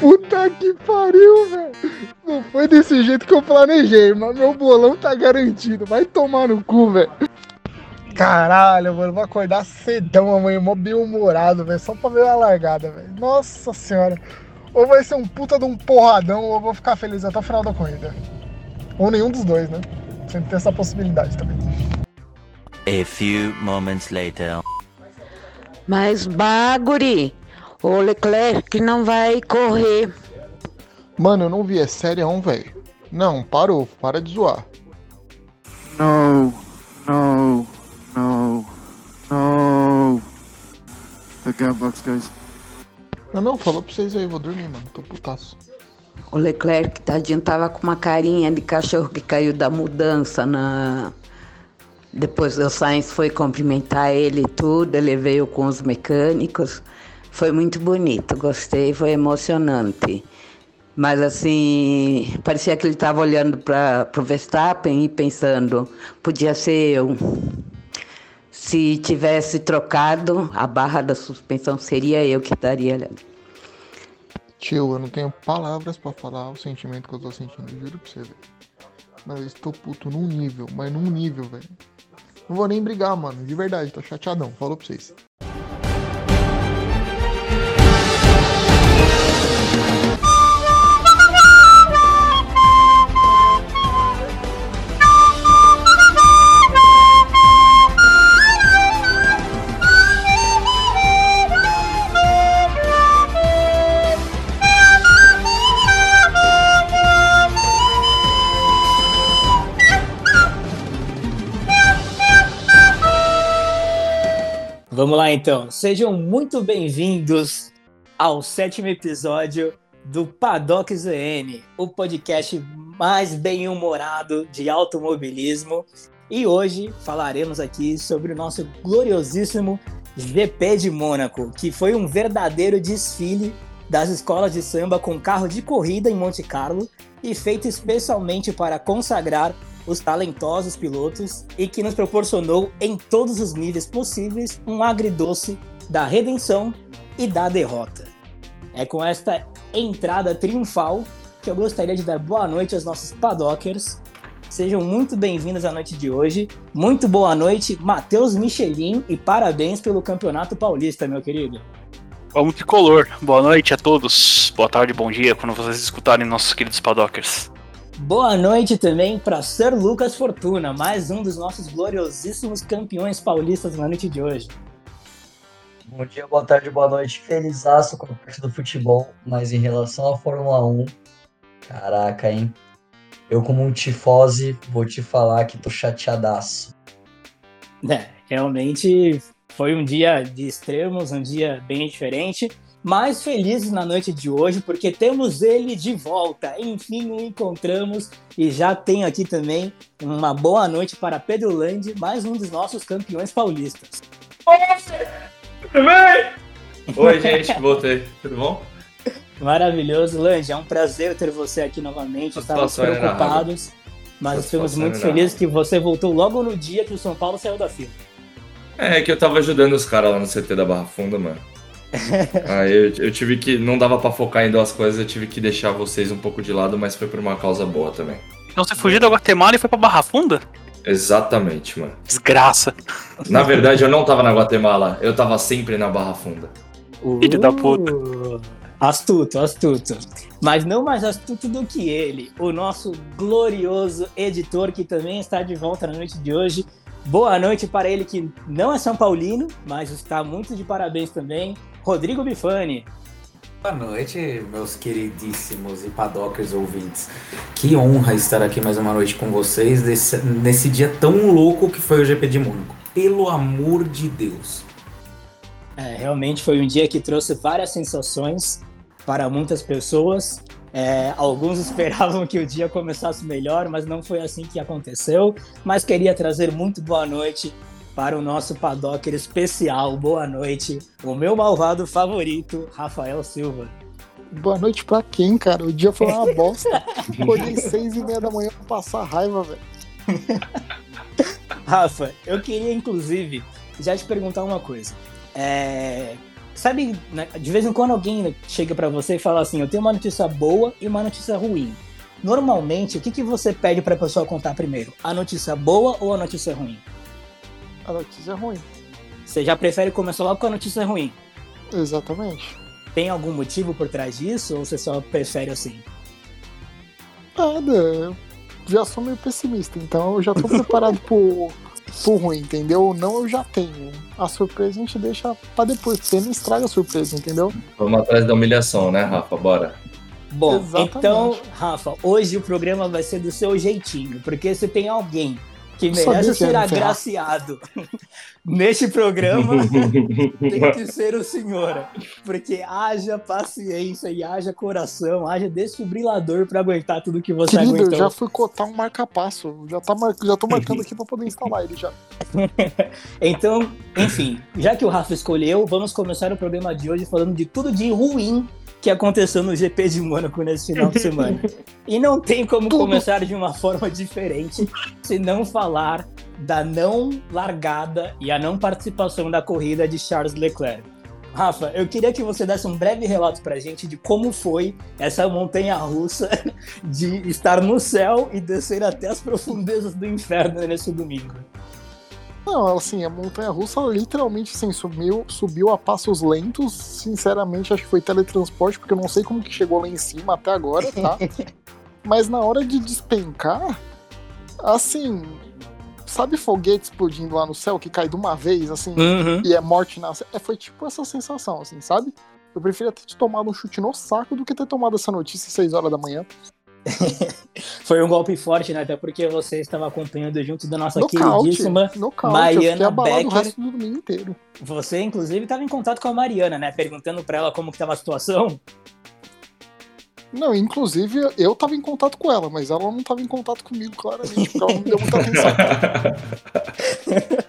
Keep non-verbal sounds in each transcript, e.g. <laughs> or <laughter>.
Puta que pariu, velho. Não foi desse jeito que eu planejei, mas meu bolão tá garantido. Vai tomar no cu, velho. Caralho, mano, vou acordar cedão amanhã, mó bem-humorado, velho, só pra ver a largada, velho. Nossa senhora. Ou vai ser um puta de um porradão, ou eu vou ficar feliz até o final da corrida. Ou nenhum dos dois, né? Sempre tem essa possibilidade também. A few moments later. Mas Baguri, o Leclerc não vai correr. Mano, eu não vi, é sério, velho. Não, parou, para de zoar. No, no, no, no. The Gambox guys. Não, não, falou pra vocês aí, vou dormir, mano. Tô putaço. O Leclerc, tadinho, tava com uma carinha de cachorro que caiu da mudança na. Depois o Sainz foi cumprimentar ele e tudo, ele veio com os mecânicos. Foi muito bonito, gostei, foi emocionante. Mas assim, parecia que ele estava olhando para o Verstappen e pensando, podia ser eu. Se tivesse trocado, a barra da suspensão seria eu que estaria ali. Tio, eu não tenho palavras pra falar o sentimento que eu tô sentindo, juro pra você, velho. Mas eu estou puto num nível, mas num nível, velho. Não vou nem brigar, mano, de verdade, tô chateadão, falou pra vocês. Vamos lá então, sejam muito bem-vindos ao sétimo episódio do Paddock ZN, o podcast mais bem-humorado de automobilismo. E hoje falaremos aqui sobre o nosso gloriosíssimo GP de Mônaco, que foi um verdadeiro desfile das escolas de samba com carro de corrida em Monte Carlo e feito especialmente para consagrar os talentosos pilotos e que nos proporcionou em todos os níveis possíveis um agridoce da redenção e da derrota. É com esta entrada triunfal que eu gostaria de dar boa noite aos nossos paddockers. Sejam muito bem-vindos à noite de hoje. Muito boa noite, Matheus Michelin, e parabéns pelo Campeonato Paulista, meu querido. Vamos tricolor. Boa noite a todos. Boa tarde, bom dia, quando vocês escutarem nossos queridos paddockers. Boa noite também para Sir Lucas Fortuna, mais um dos nossos gloriosíssimos campeões paulistas na noite de hoje. Bom dia, boa tarde, boa noite. Felizaço com a parte do futebol, mas em relação à Fórmula 1, caraca, hein? Eu, como um tifose, vou te falar que tô chateadaço. É, realmente foi um dia de extremos, um dia bem diferente mais felizes na noite de hoje, porque temos ele de volta. Enfim, o encontramos e já tenho aqui também uma boa noite para Pedro Landi, mais um dos nossos campeões paulistas. Tudo bem? Oi, gente, voltei. Tudo bom? Maravilhoso, Lange. É um prazer ter você aqui novamente. Estávamos preocupados, mas estamos muito felizes que você voltou logo no dia que o São Paulo saiu da fila. É, que eu tava ajudando os caras lá no CT da Barra Funda, mano. Aí <laughs> eu, eu, tive que. Não dava para focar em duas coisas, eu tive que deixar vocês um pouco de lado, mas foi por uma causa boa também. Então você fugiu da Guatemala e foi pra Barra Funda? Exatamente, mano. Desgraça. Na verdade, eu não tava na Guatemala, eu tava sempre na Barra Funda. Uh, Filho da puta. Astuto, astuto. Mas não mais astuto do que ele, o nosso glorioso editor que também está de volta na noite de hoje. Boa noite para ele que não é São Paulino, mas está muito de parabéns também. Rodrigo Bifani. Boa noite, meus queridíssimos e paddockers ouvintes. Que honra estar aqui mais uma noite com vocês nesse, nesse dia tão louco que foi o GP de Mônaco. Pelo amor de Deus. É, realmente foi um dia que trouxe várias sensações para muitas pessoas. É, alguns <laughs> esperavam que o dia começasse melhor, mas não foi assim que aconteceu. Mas queria trazer muito boa noite para o nosso paddocker especial. Boa noite, o meu malvado favorito, Rafael Silva. Boa noite pra quem, cara? O dia foi uma <laughs> bosta. Acordei seis e meia da manhã pra passar raiva, velho. <laughs> Rafa, eu queria inclusive já te perguntar uma coisa. É... sabe, né, de vez em quando alguém chega pra você e fala assim: eu tenho uma notícia boa e uma notícia ruim. Normalmente, o que, que você pede pra pessoa contar primeiro? A notícia boa ou a notícia ruim? A notícia é ruim. Você já prefere começar logo com a notícia ruim? Exatamente. Tem algum motivo por trás disso ou você só prefere assim? Nada, eu já sou meio pessimista, então eu já tô <laughs> preparado pro, pro ruim, entendeu? Não, eu já tenho. A surpresa a gente deixa pra depois, porque não estraga a surpresa, entendeu? Vamos atrás da humilhação, né, Rafa? Bora. Bom, Exatamente. então, Rafa, hoje o programa vai ser do seu jeitinho, porque se tem alguém que merece ser agraciado <laughs> neste programa, <laughs> tem que ser o senhor. Porque haja paciência e haja coração, haja desfibrilador pra aguentar tudo que você Querido, eu já fui cotar um marca-passo. Já, tá mar... já tô <laughs> marcando aqui pra poder instalar ele já. Então, enfim, já que o Rafa escolheu, vamos começar o programa de hoje falando de tudo de ruim que aconteceu no GP de Mônaco nesse final de semana. E não tem como Tudo. começar de uma forma diferente se não falar da não largada e a não participação da corrida de Charles Leclerc. Rafa, eu queria que você desse um breve relato pra gente de como foi essa montanha russa <laughs> de estar no céu e descer até as profundezas do inferno nesse domingo. Não, assim, a montanha russa literalmente assim, subiu, subiu a passos lentos. Sinceramente, acho que foi teletransporte, porque eu não sei como que chegou lá em cima até agora, tá? <laughs> Mas na hora de despencar, assim, sabe foguete explodindo lá no céu que cai de uma vez, assim, Uhum. e é morte na. É, foi tipo essa sensação, assim, sabe? Eu preferia ter tomado um chute no saco do que ter tomado essa notícia às 6 horas da manhã. <laughs> Foi um golpe forte, né? Até porque você estava acompanhando junto da nossa Nocaute, queridíssima. nocaute, Mariana o Becker. resto do inteiro. Você, inclusive, estava em contato com a Mariana, né? Perguntando pra ela como que tava a situação. Não, inclusive eu tava em contato com ela, mas ela não tava em contato comigo, claramente, porque ela não me deu muita atenção. <laughs>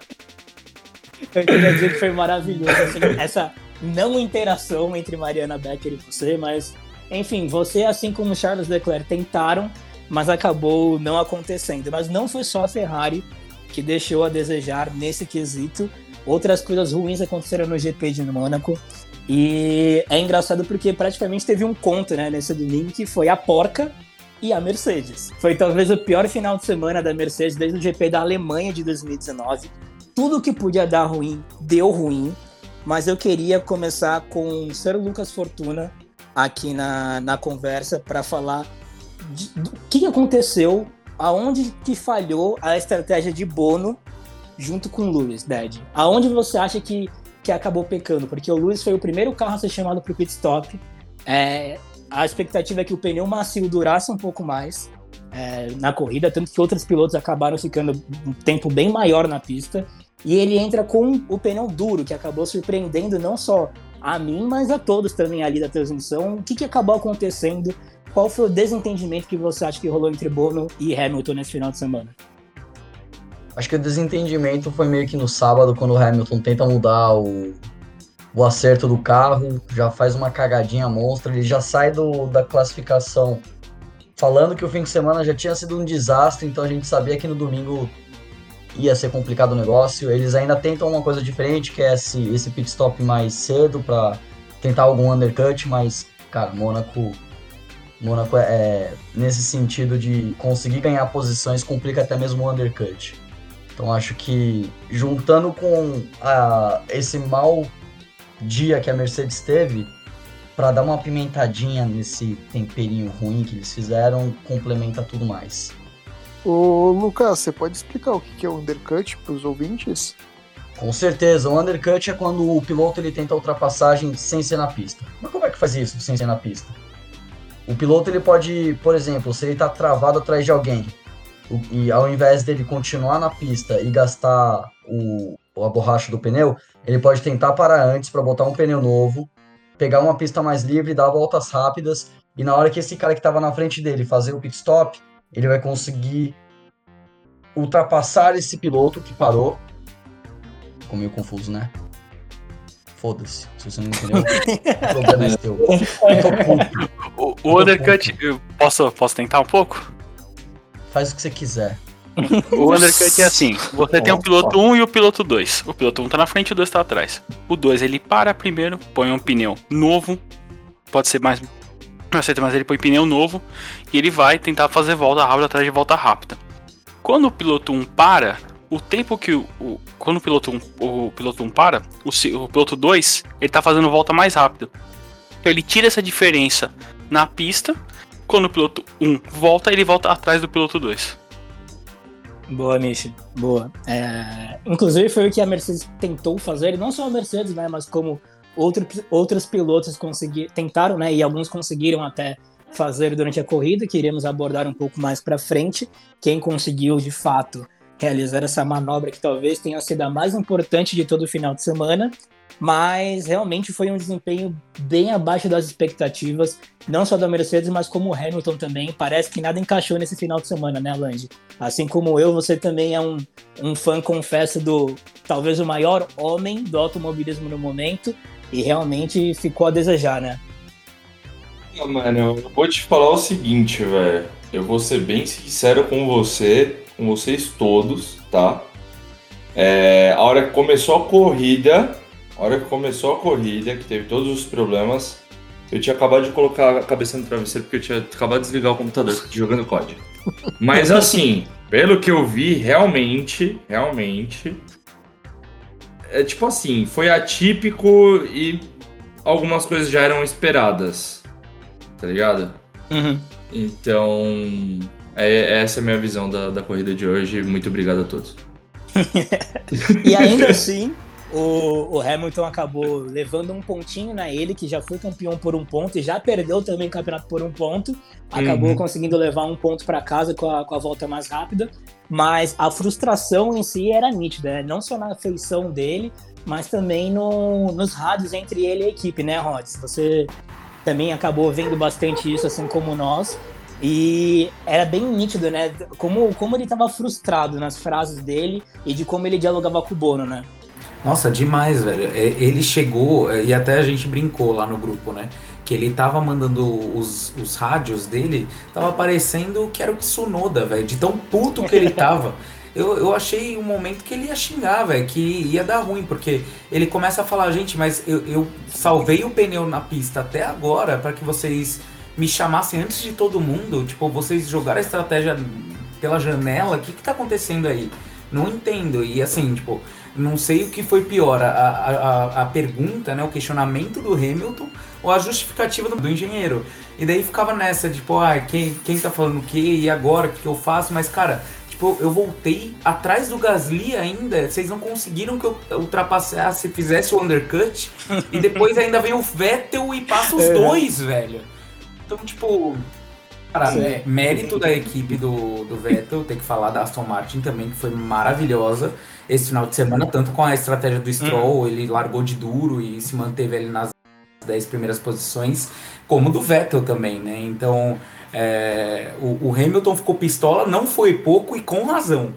Eu queria dizer que foi maravilhoso, assim, essa não interação entre Mariana Becker e você, mas, enfim, você, assim como Charles Leclerc, tentaram, mas acabou não acontecendo. Mas não foi só a Ferrari que deixou a desejar nesse quesito. Outras coisas ruins aconteceram no GP de Mônaco. E é engraçado porque praticamente teve um conto né, nesse domingo que foi a porca e a Mercedes. Foi talvez o pior final de semana da Mercedes desde o GP da Alemanha de 2019 tudo que podia dar ruim deu ruim, mas eu queria começar com Sir Lucas Fortuna aqui na, na conversa para falar de- do que aconteceu, aonde que falhou a estratégia de Bono junto com o Lewis, Dad. Aonde você acha que, que acabou pecando? Porque o Lewis foi o primeiro carro a ser chamado para o pit stop. É, a expectativa é que o pneu macio durasse um pouco mais é, na corrida, tanto que outros pilotos acabaram ficando um tempo bem maior na pista. E ele entra com o pneu duro, que acabou surpreendendo não só a mim, mas a todos também ali da transmissão. O que, que acabou acontecendo? Qual foi o desentendimento que você acha que rolou entre Bono e Hamilton nesse final de semana? Acho que o desentendimento foi meio que no sábado, quando o Hamilton tenta mudar o, o acerto do carro, já faz uma cagadinha monstra, ele já sai do, da classificação falando que o fim de semana já tinha sido um desastre, então a gente sabia que no domingo ia ser complicado o negócio. Eles ainda tentam uma coisa diferente, que é esse, esse pit stop mais cedo para tentar algum undercut, mas, cara, Mônaco. Mônaco é, é, nesse sentido de conseguir ganhar posições, complica até mesmo o undercut. Então acho que juntando com a- esse mau dia que a Mercedes teve, para dar uma pimentadinha nesse temperinho ruim que eles fizeram, complementa tudo mais. Ô, Lucas, você pode explicar o que é o undercut pros ouvintes? Com certeza, o undercut é quando o piloto ele tenta a ultrapassagem sem ser na pista. Mas como é que faz isso sem ser na pista? O piloto ele pode, por exemplo, se ele está travado atrás de alguém e ao invés dele continuar na pista e gastar o, a borracha do pneu, ele pode tentar parar antes para botar um pneu novo, pegar uma pista mais livre, dar voltas rápidas e na hora que esse cara que estava na frente dele fazer o pit stop, ele vai conseguir ultrapassar esse piloto que parou Ficou meio confuso, né? Foda-se. Se você não entendeu, <laughs> o problema é teu. Eu tô puto. O, o undercut, eu posso, posso tentar um pouco? Faz o que você quiser. O undercut é assim: você tem o piloto 1 e o piloto 2. O piloto 1 tá na frente e o 2 tá atrás. O 2 ele para primeiro, põe um pneu novo, pode ser mais. Não aceita, mas ele põe pneu novo e ele vai tentar fazer volta rápida atrás de volta rápida. Quando o piloto 1 para, o tempo que o. o- quando o piloto 1, o piloto 1 para, o, o piloto 2 ele tá fazendo volta mais rápido. Então ele tira essa diferença na pista. Quando o piloto 1 volta, ele volta atrás do piloto 2. Boa, Michi. Boa. É, Inclusive foi o que a Mercedes tentou fazer, não só a Mercedes, né, mas como outro, outros pilotos consegui, tentaram, né, e alguns conseguiram até fazer durante a corrida, que iremos abordar um pouco mais para frente. Quem conseguiu de fato realizar essa manobra que talvez tenha sido a mais importante de todo o final de semana, mas realmente foi um desempenho bem abaixo das expectativas, não só da Mercedes, mas como o Hamilton também. Parece que nada encaixou nesse final de semana, né, Lange? Assim como eu, você também é um, um fã, confesso, do talvez o maior homem do automobilismo no momento, e realmente ficou a desejar, né? Ah, Mano, eu vou te falar o seguinte, velho. Eu vou ser bem sincero com você, com vocês todos, tá? É, a hora que começou a corrida, a hora que começou a corrida, que teve todos os problemas, eu tinha acabado de colocar a cabeça no travesseiro porque eu tinha acabado de desligar o computador jogando COD. Mas assim, pelo que eu vi, realmente, realmente, é tipo assim, foi atípico e algumas coisas já eram esperadas, tá ligado? Então, é, essa é a minha visão da, da corrida de hoje. Muito obrigado a todos. <laughs> E ainda assim, o, o Hamilton acabou levando um pontinho na ele, que já foi campeão por um ponto e já perdeu também o campeonato por um ponto. Acabou Uhum. conseguindo levar um ponto para casa com a, com a volta mais rápida. Mas a frustração em si era nítida, né? não só na feição dele, mas também no, nos rádios entre ele e a equipe, né, Rods? Você também acabou vendo bastante isso, assim como nós. E era bem nítido, né? Como, como ele estava frustrado nas frases dele e de como ele dialogava com o Bono, né? Nossa, demais, velho. É, Ele chegou, é, e até a gente brincou lá no grupo, né? Que ele tava mandando os, os rádios dele, tava parecendo que era o Tsunoda, velho. De tão puto que ele <laughs> tava. Eu, eu achei um momento que ele ia xingar, velho, que ia dar ruim, porque ele começa a falar, gente, mas eu, eu salvei o pneu na pista até agora para que vocês me chamassem antes de todo mundo. Tipo, vocês jogaram a estratégia pela janela, o que que tá acontecendo aí? Não entendo. E assim, tipo, não sei o que foi pior, a, a, a- pergunta, né, o questionamento do Hamilton ou a justificativa do, do engenheiro. E daí ficava nessa, tipo, ah, quem, quem tá falando o quê? E agora, o que, eu faço? Mas, cara, tipo, eu voltei atrás do Gasly ainda, vocês não conseguiram que eu ultrapassasse, fizesse o undercut, e depois ainda vem o Vettel e passa os É. dois, velho. Então, tipo, Cara, mé- mérito da equipe do, do Vettel, tem que falar da Aston Martin também, que foi maravilhosa esse final de semana, tanto com a estratégia do Stroll, ele largou de duro e se manteve ali nas 10 primeiras posições, como do Vettel também, né? Então, é, o, o Hamilton ficou pistola, não foi pouco e com razão.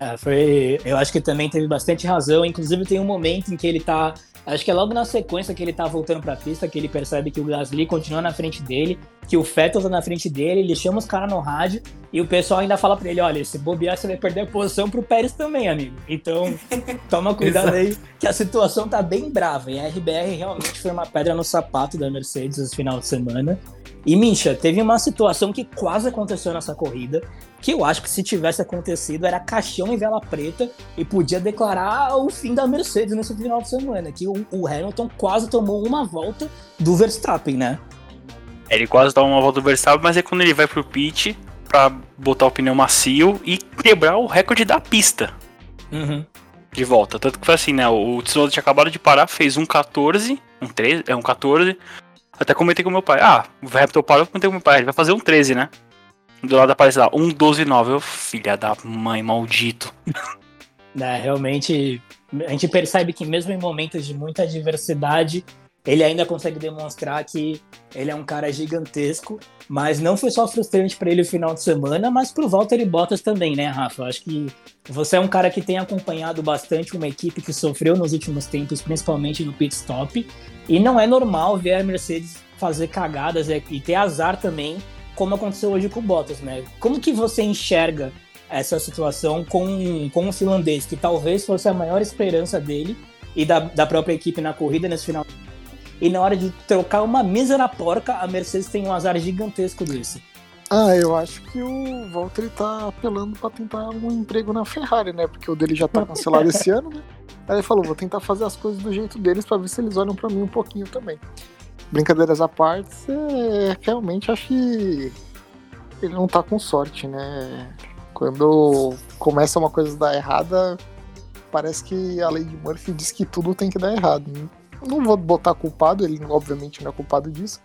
É, foi, eu acho que também teve bastante razão. Inclusive, tem um momento em que ele tá. Acho que é logo na sequência que ele tá voltando pra pista, que ele percebe que o Gasly continua na frente dele, que o Vettel tá na frente dele, ele chama os caras no rádio e o pessoal ainda fala pra ele: olha, se bobear, você vai perder a posição pro Pérez também, amigo. Então, <laughs> toma cuidado aí, que a situação tá bem brava. E a RBR realmente foi uma pedra no sapato da Mercedes esse final de semana. E, Mincha, teve uma situação que quase aconteceu nessa corrida, que eu acho que se tivesse acontecido era caixão em vela preta e podia declarar o fim da Mercedes nesse final de semana, que o, o Hamilton quase tomou uma volta do Verstappen, né? Ele quase dá uma volta do Verstappen, mas é quando ele vai pro pit pra botar o pneu macio e quebrar o recorde da pista Uhum. de volta. Tanto que foi assim, né? O Tsunoda tinha acabado de parar, fez um 14, um 13, é um 14. Até comentei com meu pai. Ah, o Hamilton parou, comentei com meu pai. Ele vai fazer um 13, né? Do lado aparece lá, um 12 9. Eu, filha da mãe, maldito. É, realmente, a gente percebe que mesmo em momentos de muita adversidade, ele ainda consegue demonstrar que ele é um cara gigantesco, mas não foi só frustrante para ele o final de semana, mas pro Valtteri Bottas também, né, Rafa? Acho que você é um cara que tem acompanhado bastante uma equipe que sofreu nos últimos tempos, principalmente no pit stop, e não é normal ver a Mercedes fazer cagadas e e ter azar também, como aconteceu hoje com o Bottas, né? Como que você enxerga essa situação com, com o finlandês, que talvez fosse a maior esperança dele e da, da própria equipe na corrida nesse final. E na hora de trocar uma mísera porca, a Mercedes tem um azar gigantesco desse. Ah, eu acho que o Valtteri tá apelando pra tentar um emprego na Ferrari, né? Porque o dele já tá cancelado esse <laughs> ano, né? Aí ele falou, vou tentar fazer as coisas do jeito deles pra ver se eles olham pra mim um pouquinho também. Brincadeiras à parte, é, realmente acho que ele não tá com sorte, né? Quando começa uma coisa a dar errada, parece que a lei de Murphy diz que tudo tem que dar errado. Não vou botar culpado, ele obviamente não é culpado disso.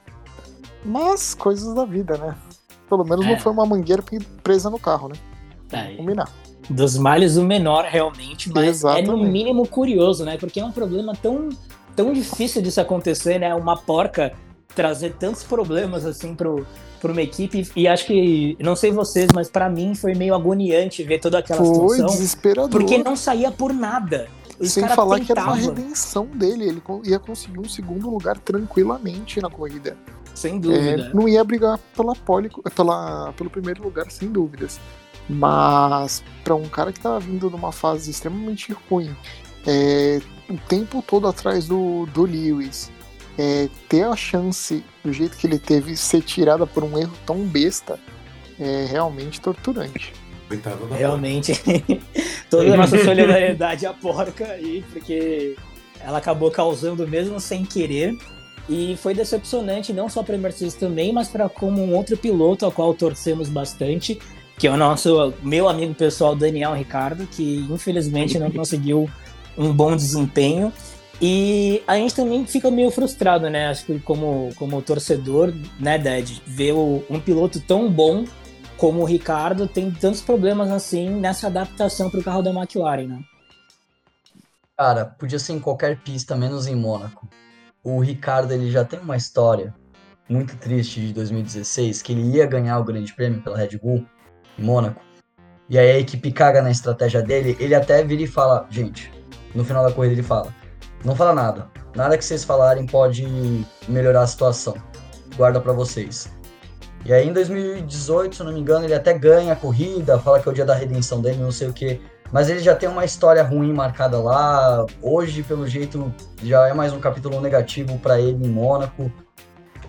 Mas coisas da vida, né? Pelo menos É. não foi uma mangueira presa no carro, né? É, Combinar. dos males o menor, realmente, mas é Exatamente. no mínimo curioso, né? Porque é um problema tão, tão difícil disso acontecer, né? Uma porca trazer tantos problemas assim pro, pra uma equipe. E acho que, não sei vocês, mas pra mim foi meio agoniante ver toda aquela Foi situação. desesperador. Porque não saía por nada. Sem falar que era uma redenção dele, ele ia conseguir um segundo lugar tranquilamente na corrida. sem É, dúvida. não ia brigar pela pole, pela, pelo primeiro lugar, sem dúvidas. Mas para um cara que tava vindo numa fase extremamente ruim, é, o tempo todo atrás do, do Lewis, é, ter a chance, do jeito que ele teve, ser tirada por um erro tão besta, é realmente torturante. Coitado da Realmente, <laughs> toda a nossa <laughs> solidariedade à porca aí, porque ela acabou causando mesmo sem querer. E foi decepcionante não só para Mercedes também, mas para como um outro piloto ao qual torcemos bastante, que é o nosso meu amigo pessoal Daniel Ricardo, que infelizmente não <laughs> conseguiu um bom desempenho. E a gente também fica meio frustrado, né? Acho que como, como torcedor, né, Ded, ver o- um piloto tão bom como o Ricardo tem tantos problemas assim nessa adaptação para o carro da McLaren, né? Cara, podia ser em qualquer pista, menos em Mônaco. O Ricardo, ele já tem uma história muito triste de 2016, que ele ia ganhar o grande prêmio pela Red Bull em Mônaco. E aí a equipe caga na estratégia dele, ele até vira e fala, gente, no final da corrida ele fala, não fala nada, nada que vocês falarem pode melhorar a situação, guarda pra vocês. E aí em 2018, se não me engano, ele até ganha a corrida, fala que é o dia da redenção dele, não sei o que. Mas ele já tem uma história ruim marcada lá. Hoje, pelo jeito, já é mais um capítulo negativo pra ele em Mônaco.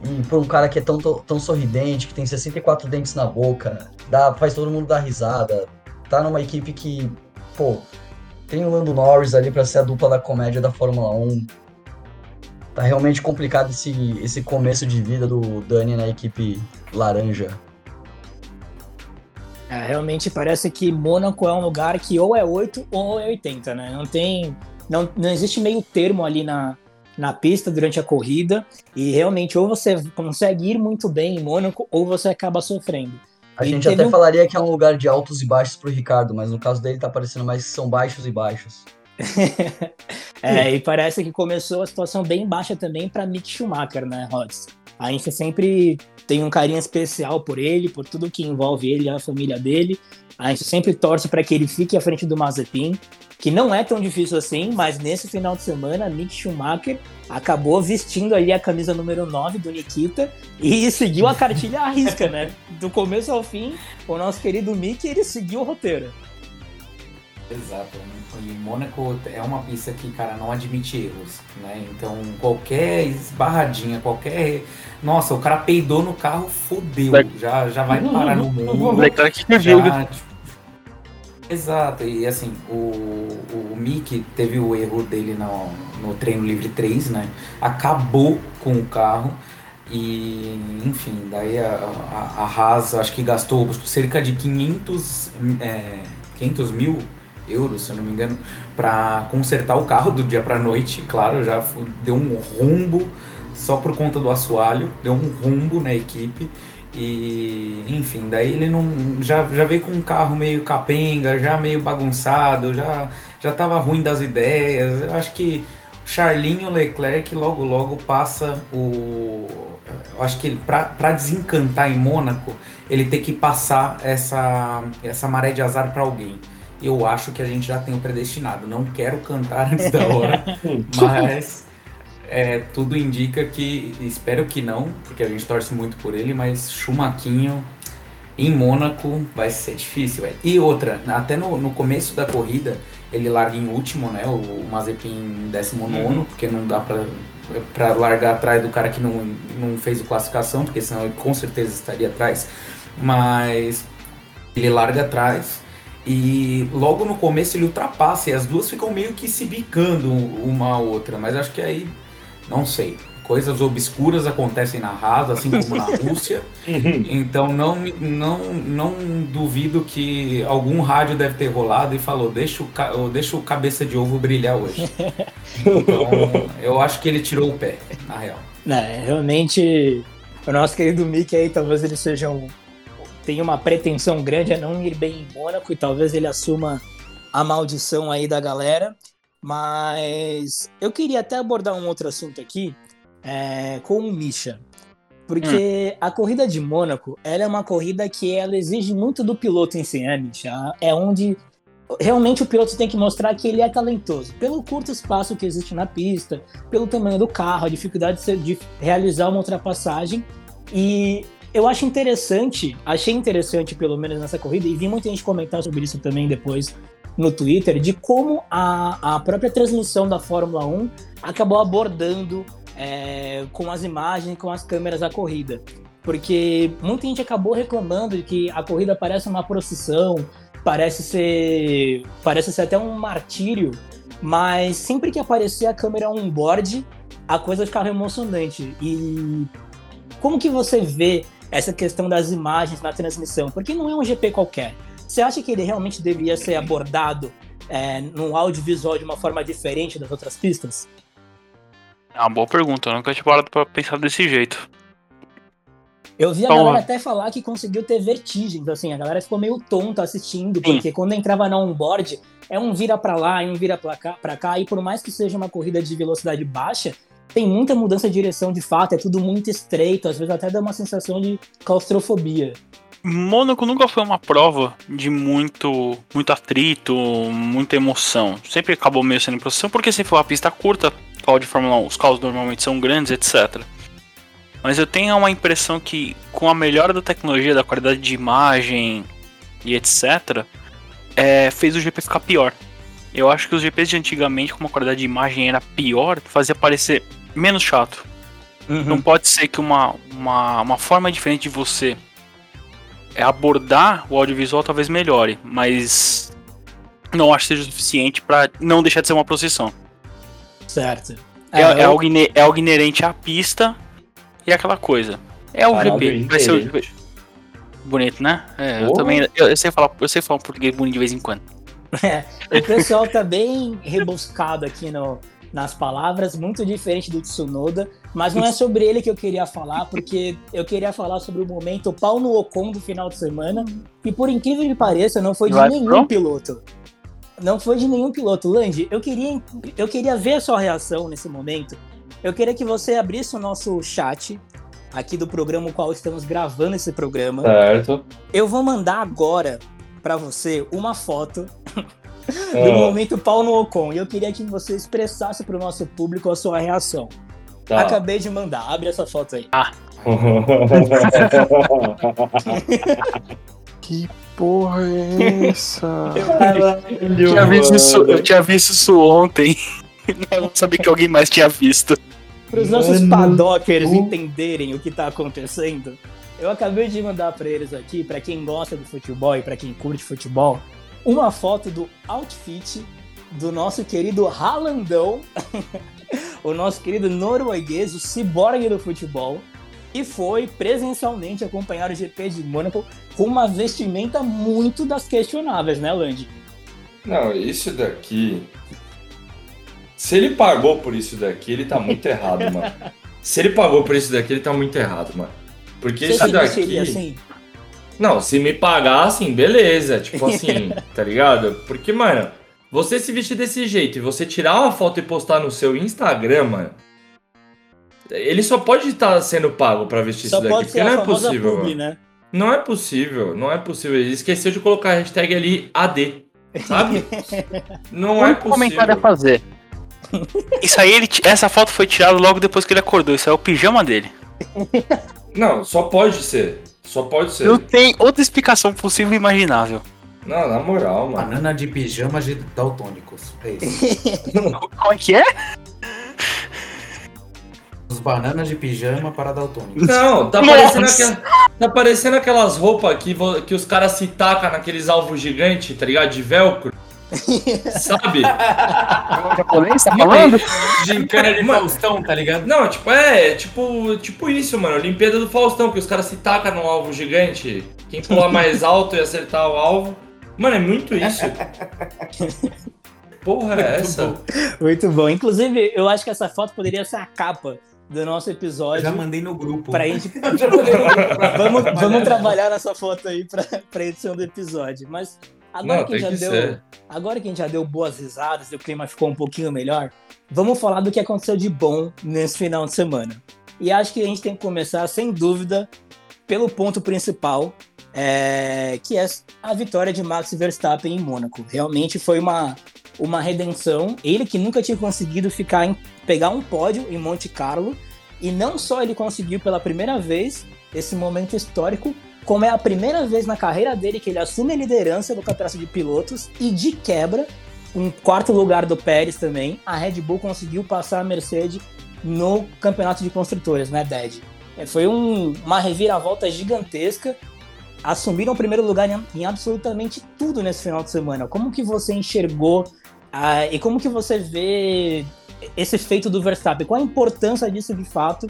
E por um cara que é tão, tão sorridente, que tem 64 dentes na boca, dá, faz todo mundo dar risada. Tá numa equipe que, pô, tem o Lando Norris ali pra ser a dupla da comédia da Fórmula 1. Tá realmente complicado esse, esse começo de vida do Dani na equipe laranja. É, realmente parece que Mônaco é um lugar que ou é 8 ou é 80, né? Não tem. Não, não existe meio termo ali na, na pista durante a corrida. E realmente, ou você consegue ir muito bem em Mônaco, ou você acaba sofrendo. A E gente até um- falaria que é um lugar de altos e baixos pro Ricardo, mas no caso dele tá parecendo mais que são baixos e baixos. <laughs> É, e parece que começou a situação bem baixa também para Mick Schumacher, né, Rods? A gente sempre tem um carinho especial por ele, por tudo que envolve ele e a família dele. A gente sempre torce para que ele fique à frente do Mazepin, que não é tão difícil assim, mas nesse final de semana, Mick Schumacher acabou vestindo ali a camisa número 9 do Nikita e <laughs> seguiu a cartilha à risca, né? Do começo ao fim, o nosso querido Mick, ele seguiu o roteiro. Exato. E Mônaco é uma pista que, cara, não admite erros, né? Então, qualquer esbarradinha, qualquer. Nossa, o cara peidou no carro, fodeu. Já, já vai parar no mundo. Leclerc que viu, Já, tipo, Exato, e assim, o, o Mick teve o erro dele no, no treino livre 3, né? Acabou com o carro e, enfim, daí a, a, a Haas acho que gastou cerca de 500, é, 500 mil euros, se eu não me engano, para consertar o carro do dia para noite. Claro, já deu um rumbo só por conta do assoalho, deu um rumbo na equipe. E, enfim, daí ele não já, já veio com um carro meio capenga, já meio bagunçado, já já tava ruim das ideias. Eu acho que Charlinho Leclerc logo logo passa o eu acho que para desencantar em Mônaco, ele tem que passar essa essa maré de azar para alguém. Eu acho que a gente já tem o predestinado. Não quero cantar antes da hora, <laughs> mas é, tudo indica que, espero que não, porque a gente torce muito por ele, mas Chumaquinho em Mônaco vai ser difícil, velho. E outra, até no, no começo da corrida, ele larga em último, né? O, o Mazepin em 19, Uhum. porque não dá pra, pra largar atrás do cara que não, não fez o classificação, porque senão ele com certeza estaria atrás. Mas ele larga atrás e logo no começo ele ultrapassa e as duas ficam meio que se bicando uma a outra, mas acho que aí não sei. Coisas obscuras acontecem na Haas, assim como na <laughs> Rússia. Então não, não, não duvido que algum rádio deve ter rolado e falou, deixa o, ca- deixa o cabeça de ovo brilhar hoje. Então eu acho que ele tirou o pé, na real. É, realmente, o nosso querido Mickey aí, talvez ele seja um. Tenha uma pretensão grande a não ir bem em Mônaco e talvez ele assuma a maldição aí da galera. Mas eu queria até abordar um outro assunto aqui é, com o Misha. Porque a corrida de Mônaco, ela é uma corrida que ela exige muito do piloto em si, né, Misha? É onde realmente o piloto tem que mostrar que ele é talentoso. Pelo curto espaço que existe na pista, pelo tamanho do carro, a dificuldade de realizar uma ultrapassagem. E eu acho interessante, achei interessante pelo menos nessa corrida, e vi muita gente comentar sobre isso também depois no Twitter, de como a, a própria transmissão da Fórmula 1 acabou abordando é, com as imagens, com as câmeras a corrida. Porque muita gente acabou reclamando de que a corrida parece uma procissão, parece ser parece ser até um martírio, mas sempre que aparecia a câmera on-board, a coisa ficava emocionante. E como que você vê essa questão das imagens na transmissão? Porque não é um GP qualquer. Você acha que ele realmente deveria ser abordado é, no audiovisual de uma forma diferente das outras pistas? É uma boa pergunta, eu nunca tinha parado pra pensar desse jeito. Eu vi a Então, galera até falar que conseguiu ter vertigens, assim, a galera ficou meio tonta assistindo, Sim. porque quando entrava na onboard, é um vira pra lá e um vira pra cá, pra cá, e por mais que seja uma corrida de velocidade baixa, tem muita mudança de direção de fato, é tudo muito estreito, às vezes até dá uma sensação de claustrofobia. Mônaco nunca foi uma prova de muito muito atrito, muita emoção. Sempre acabou meio sendo processão, porque se for uma pista curta, carro de Fórmula 1, os carros normalmente são grandes, etc. Mas eu tenho uma impressão que com a melhora da tecnologia, da qualidade de imagem e etc, é, fez o GP ficar pior. Eu acho que os GPs de antigamente, como a qualidade de imagem era pior, fazia parecer menos chato. Não pode ser que uma, uma, uma forma diferente de você é abordar o audiovisual talvez melhore, mas não acho que seja o suficiente pra não deixar de ser uma procissão. Certo. É, é eu- algo, ine- é algo inerente à pista e aquela coisa. É o GP. Vai ser o inerente. Bonito, né? É, eu também. Eu, eu sei falar, eu sei falar um português bonito de vez em quando. <laughs> O pessoal tá bem rebuscado aqui no, nas palavras, muito diferente do Tsunoda, mas não é sobre ele que eu queria falar, porque eu queria falar sobre o momento pau no Ocon do final de semana, e por incrível que pareça, não foi de Vai, nenhum pronto? piloto. Não foi de nenhum piloto. Lange, eu queria, eu queria ver a sua reação nesse momento. Eu queria que você abrisse o nosso chat aqui do programa o qual estamos gravando esse programa. Certo. Eu vou mandar agora pra você uma foto do Ah, momento pau no Ocon. E eu queria que você expressasse pro nosso público a sua reação. tá. Acabei de mandar. Abre essa foto aí. <laughs> Que porra é essa? Eu tinha visto isso, eu tinha visto isso ontem. <laughs> Eu não sabia que alguém mais tinha visto. Para os nossos Mano, padockers o- entenderem o que tá acontecendo, eu acabei de mandar para eles aqui, para quem gosta de futebol e para quem curte futebol, uma foto do outfit do nosso querido Haalandão, <laughs> o nosso querido norueguês, o ciborgue do futebol, que foi presencialmente acompanhar o GP de Mônaco com uma vestimenta muito das questionáveis, né, Lange? Não, isso daqui. Se ele pagou por isso daqui, ele tá muito errado, mano. <laughs> Se ele pagou por isso daqui, ele tá muito errado, mano. Porque Você isso daqui. assim? Não, se me pagassem, beleza. Tipo assim, <laughs> tá ligado? Porque, mano, você se vestir desse jeito e você tirar uma foto e postar no seu Instagram, mano. Ele só pode estar sendo pago pra vestir Só isso daqui, pode porque ser não a é possível, mano. né? Não é possível, não é possível. Ele esqueceu de colocar a hashtag ali AD, sabe? <laughs> Não é Um comentário a possível. fazer. Isso aí, ele, essa foto foi tirada logo depois que ele acordou. Isso aí é o pijama dele. Não, só pode ser. Só pode ser. Não tem outra explicação possível e imaginável. Não, na moral, mano. Banana de pijamas de daltônicos. É isso. <laughs> Como é que é? Os bananas de pijama para daltônicos. Não, tá parecendo, aquela- tá parecendo aquelas roupas que, que os caras se tacam naqueles alvos gigantes, tá ligado? De velcro. Sabe? <laughs> japonês tá falando? Gincana de Faustão, tá ligado? Não, tipo, é, é tipo, tipo isso, mano. Olimpíada do Faustão, que os caras se tacam num alvo gigante. Quem pular mais <laughs> alto e acertar o alvo. Mano, é muito isso. Porra, é essa? Muito bom. Inclusive, eu acho que essa foto poderia ser a capa do nosso Eu episódio. já mandei no grupo. Pra gente. <laughs> Vamos, trabalhar. vamos trabalhar nessa foto aí pra, pra edição do episódio. Mas agora Não, que, já que deu. ser. Agora que a gente já deu boas risadas e o clima ficou um pouquinho melhor, vamos falar do que aconteceu de bom nesse final de semana. E acho que a gente tem que começar, sem dúvida, pelo ponto principal, é, que é a vitória de Max Verstappen em Mônaco. Realmente foi uma, uma redenção. Ele que nunca tinha conseguido ficar em, pegar um pódio em Monte Carlo. E não só ele conseguiu pela primeira vez esse momento histórico, como é a primeira vez na carreira dele que ele assume a liderança do campeonato de pilotos e de quebra, um quarto lugar do Pérez também, a Red Bull conseguiu passar a Mercedes no campeonato de construtores, né, Ded? É, Foi um- uma reviravolta gigantesca. Assumiram o primeiro lugar em, em absolutamente tudo nesse final de semana. Como que você enxergou ah, e como que você vê esse feito do Verstappen? Qual a importância disso de fato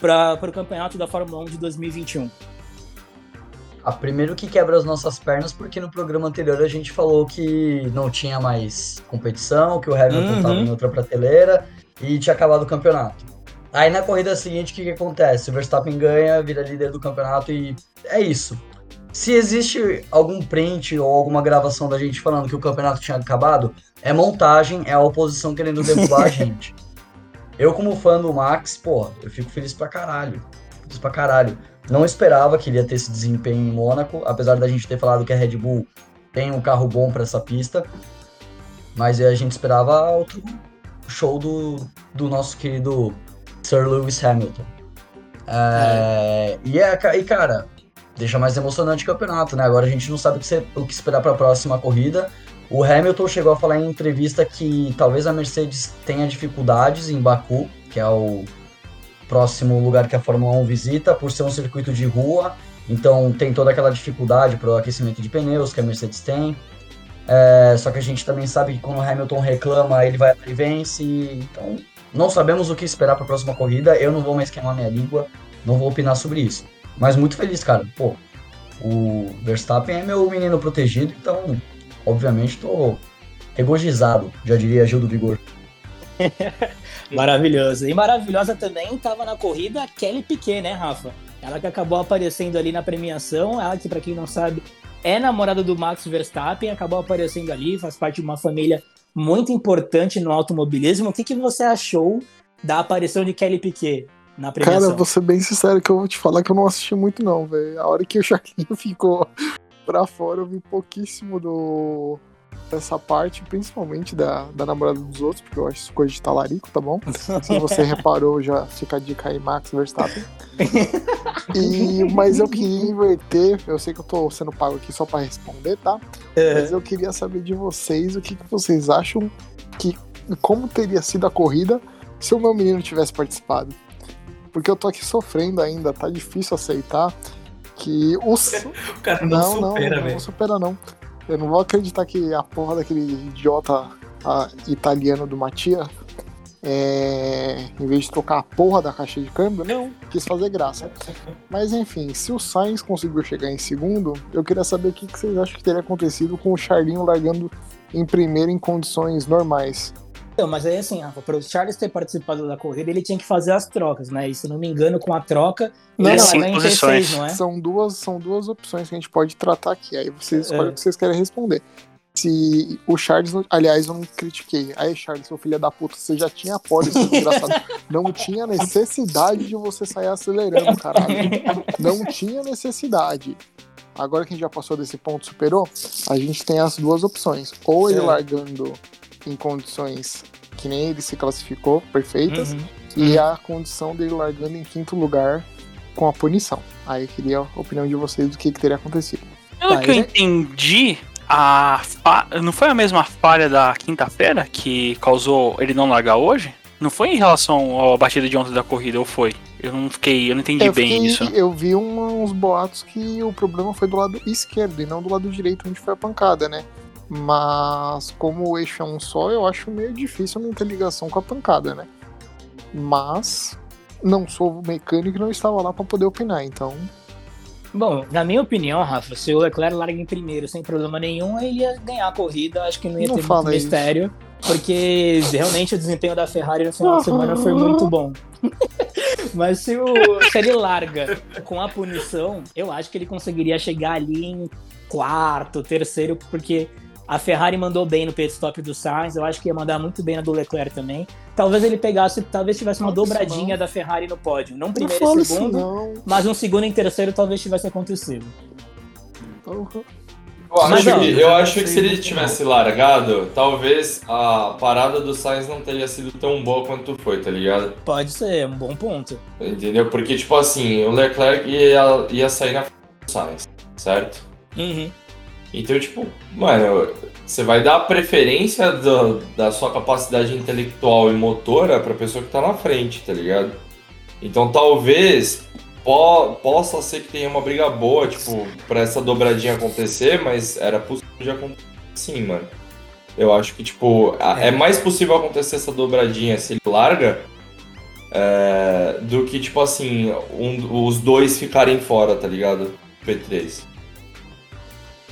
para o campeonato da Fórmula 1 de 2021? Ah, primeiro que quebra as nossas pernas, porque no programa anterior a gente falou que não tinha mais competição, que o Hamilton Uhum. estava em outra prateleira e tinha acabado o campeonato. Aí na corrida seguinte, o que, que acontece? O Verstappen ganha, vira líder do campeonato e é isso. Se existe algum print ou alguma gravação da gente falando que o campeonato tinha acabado, é montagem, é a oposição querendo derrubar a <laughs> gente. Eu, como fã do Max, pô, eu fico feliz pra caralho. Feliz pra caralho. Não esperava que ele ia ter esse desempenho em Mônaco, apesar da gente ter falado que a Red Bull tem um carro bom pra essa pista. Mas a gente esperava outro show do, do nosso querido Sir Lewis Hamilton. É, E, é, e, cara, deixa mais emocionante o campeonato, né? Agora a gente não sabe o que, ser- o que esperar para a próxima corrida. O Hamilton chegou a falar em entrevista que talvez a Mercedes tenha dificuldades em Baku, que é o próximo lugar que a Fórmula 1 visita, por ser um circuito de rua. Então tem toda aquela dificuldade para o aquecimento de pneus que a Mercedes tem. É, só que a gente também sabe que quando o Hamilton reclama, ele vai e vence. Então não sabemos o que esperar para a próxima corrida. Eu não vou mais queimar minha língua, não vou opinar sobre isso. Mas muito feliz, cara. Pô, o Verstappen é meu menino protegido, então, obviamente, tô regozijado, já diria Gil do Vigor. <laughs> Maravilhoso. E maravilhosa também estava na corrida a Kelly Piquet, né, Rafa? Ela que acabou aparecendo ali na premiação, ela que, para quem não sabe, é namorada do Max Verstappen, acabou aparecendo ali, faz parte de uma família muito importante no automobilismo. O que, que você achou da aparição de Kelly Piquet na premiação? Cara, vou ser bem sincero que eu vou te falar que eu não assisti muito não, velho. A hora que o Charlinho <laughs> ficou pra fora, eu vi pouquíssimo do dessa parte, principalmente da, da namorada dos outros, porque eu acho isso coisa de talarico, tá bom? Se você <laughs> reparou, já fica a dica aí, Max Verstappen. E, mas eu queria inverter, eu sei que eu tô sendo pago aqui só pra responder, tá? Mas eu queria saber de vocês o que, que vocês acham que como teria sido a corrida se o meu menino tivesse participado. Porque eu tô aqui sofrendo ainda, tá difícil aceitar que os. <laughs> O cara não, Não, não, supera, não, velho. não supera não. Eu não vou acreditar que a porra daquele idiota ah, italiano do Matia, é, em vez de trocar a porra da caixa de câmbio, não, quis fazer graça. Mas enfim, se o Sainz conseguiu chegar em segundo, eu queria saber o que, que vocês acham que teria acontecido com o Charlinho largando em primeiro em condições normais. Então, mas aí assim, Rafa, para o Charles ter participado da corrida, ele tinha que fazer as trocas, né? E se não me engano, com a troca, Não, não, cinco em posições. T6, não é? São duas, são duas opções que a gente pode tratar aqui. Aí vocês escolhem É. o que vocês querem responder. Se o Charles, aliás, eu não critiquei. Aí, Charles, seu filho da puta, você já tinha pódio, seu desgraçado. <laughs> Não tinha necessidade de você sair acelerando, caralho. Não tinha necessidade. Agora que a gente já passou desse ponto, superou, a gente tem as duas opções. Ou ele É. largando em condições que nem ele se classificou, perfeitas, Uhum. e a condição dele largando em quinto lugar com a punição. Aí eu queria a opinião de vocês do que, que teria acontecido. Pelo Tá, que eu já- entendi, a fa- não foi a mesma falha da quinta-feira que causou ele não largar hoje? Não foi em relação à batida de ontem da corrida, ou foi? Eu não fiquei, eu não entendi eu, bem fiquei- isso. eu vi um- uns boatos que o problema foi do lado esquerdo e não do lado direito onde foi a pancada, né? Mas como o eixo é um só, eu acho meio difícil não ter ligação com a pancada, né? Mas não sou mecânico e não estava lá para poder opinar, então Bom, na minha opinião, Rafa, se o Leclerc larga em primeiro sem problema nenhum, ele ia ganhar a corrida. Acho que não ia Não ter muito isso. mistério, porque realmente o desempenho da Ferrari no final de semana foi muito bom. <laughs> Mas se, o- se ele larga com a punição, eu acho que ele conseguiria chegar ali em quarto, terceiro, porque a Ferrari mandou bem no pit stop do Sainz, eu acho que ia mandar muito bem na do Leclerc também. Talvez ele pegasse, talvez tivesse uma Não, dobradinha não. da Ferrari no pódio. Não não primeiro fala e segundo, não. mas um segundo e terceiro talvez tivesse acontecido. Eu acho, Mas, ó, que, eu acho que se ele tivesse largado, talvez a parada do Sainz não teria sido tão boa quanto foi, tá ligado? Pode ser, um bom ponto. Entendeu? Porque, tipo assim, o Leclerc ia, ia sair na frente do Sainz, certo? Uhum. Então, tipo, mano, você vai dar a preferência do- da sua capacidade intelectual e motora pra pessoa que tá na frente, tá ligado? Então, talvez po- possa ser que tenha uma briga boa, tipo, pra essa dobradinha acontecer, mas era possível de acontecer sim, mano. Eu acho que, tipo, a- é. mais possível acontecer essa dobradinha se ele larga é, do que, tipo assim, um- os dois ficarem fora, tá ligado? P3.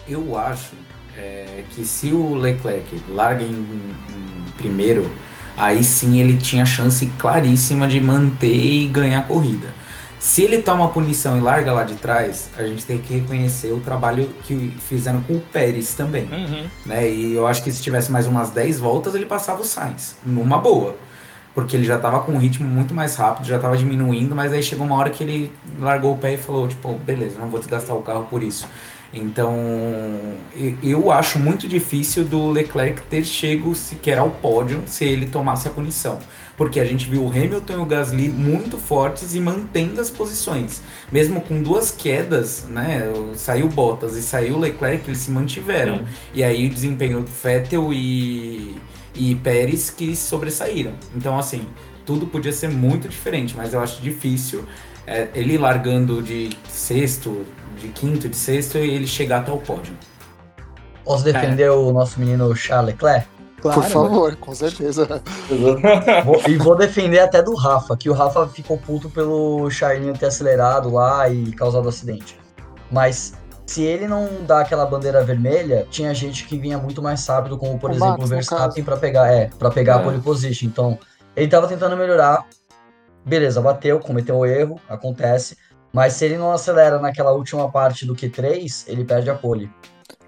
Eu acho é, que se o Leclerc larga em, em primeiro, aí sim ele tinha chance claríssima de manter e ganhar a corrida. Se ele toma a punição e larga lá de trás, a gente tem que reconhecer o trabalho que fizeram com o Pérez também. Uhum. né? E eu acho que se tivesse mais umas 10 voltas, ele passava o Sainz, numa boa. Porque ele já tava com um ritmo muito mais rápido, já tava diminuindo, mas aí chegou uma hora que ele largou o pé e falou, tipo, beleza, não vou te gastar o carro por isso. Então, eu acho muito difícil do Leclerc ter chego sequer ao pódio se ele tomasse a punição. Porque a gente viu o Hamilton e o Gasly muito fortes e mantendo as posições. Mesmo com duas quedas, né? Saiu Bottas e saiu Leclerc, eles se mantiveram. E aí o desempenho do Vettel e, e Pérez que sobressaíram. Então, assim, tudo podia ser muito diferente, mas eu acho difícil é, ele largando de sexto, de quinto, de sexto e ele chegar até o pódio. Posso defender o nosso menino Charles Leclerc? Claro. Por favor, com certeza. <laughs> Vou- e vou defender até do Rafa, que o Rafa ficou puto pelo Charlinho ter acelerado lá e causado acidente. Mas se ele não dá aquela bandeira vermelha, tinha gente que vinha muito mais rápido, como por O exemplo Max, o Verstappen para pegar, é, para pegar É. a pole position. Então, ele tava tentando melhorar. Beleza, bateu, cometeu o erro, acontece. Mas se ele não acelera naquela última parte do Q3, ele perde a pole.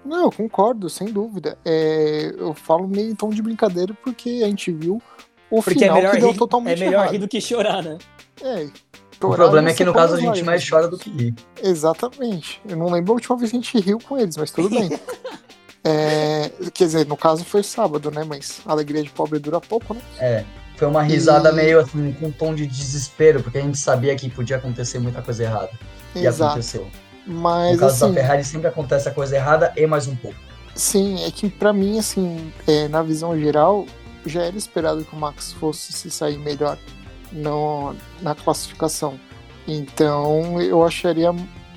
Não, eu concordo, sem dúvida. É, eu falo meio em tom de brincadeira porque a gente viu o Porque é final melhor, que deu rir, totalmente é melhor errado. rir do que chorar, né? É, O chorar problema é que no caso a gente mais chora do que ri. Exatamente. Eu não lembro a última vez que a gente riu com eles, mas tudo bem. <laughs> É, quer dizer, no caso foi sábado, né? Mas a alegria de pobre dura pouco, né? É, foi uma risada E- meio assim, com um tom de desespero, porque a gente sabia que podia acontecer muita coisa errada. E Exato. aconteceu. No Mas caso assim, da Ferrari sempre acontece a coisa errada e mais um pouco. sim, é que pra mim, assim, é, na visão geral, já era esperado que o Max fosse se sair melhor no, na classificação. Então eu acharia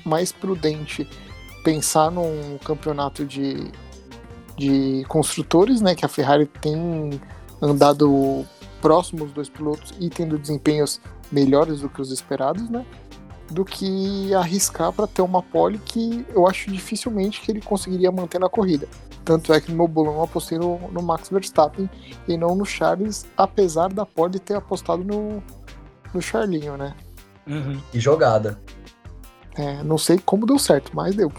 mais prudente pensar num campeonato de, de construtores, né? Que a Ferrari tem andado próximo os dois pilotos e tendo desempenhos melhores do que os esperados, né? Do que arriscar para ter uma pole que eu acho dificilmente que ele conseguiria manter na corrida. Tanto é que no meu bolão eu apostei no, no Max Verstappen e não no Charles, apesar da pole ter apostado no, no Charlinho, né? Uhum. E jogada. É, não sei como deu certo, mas deu.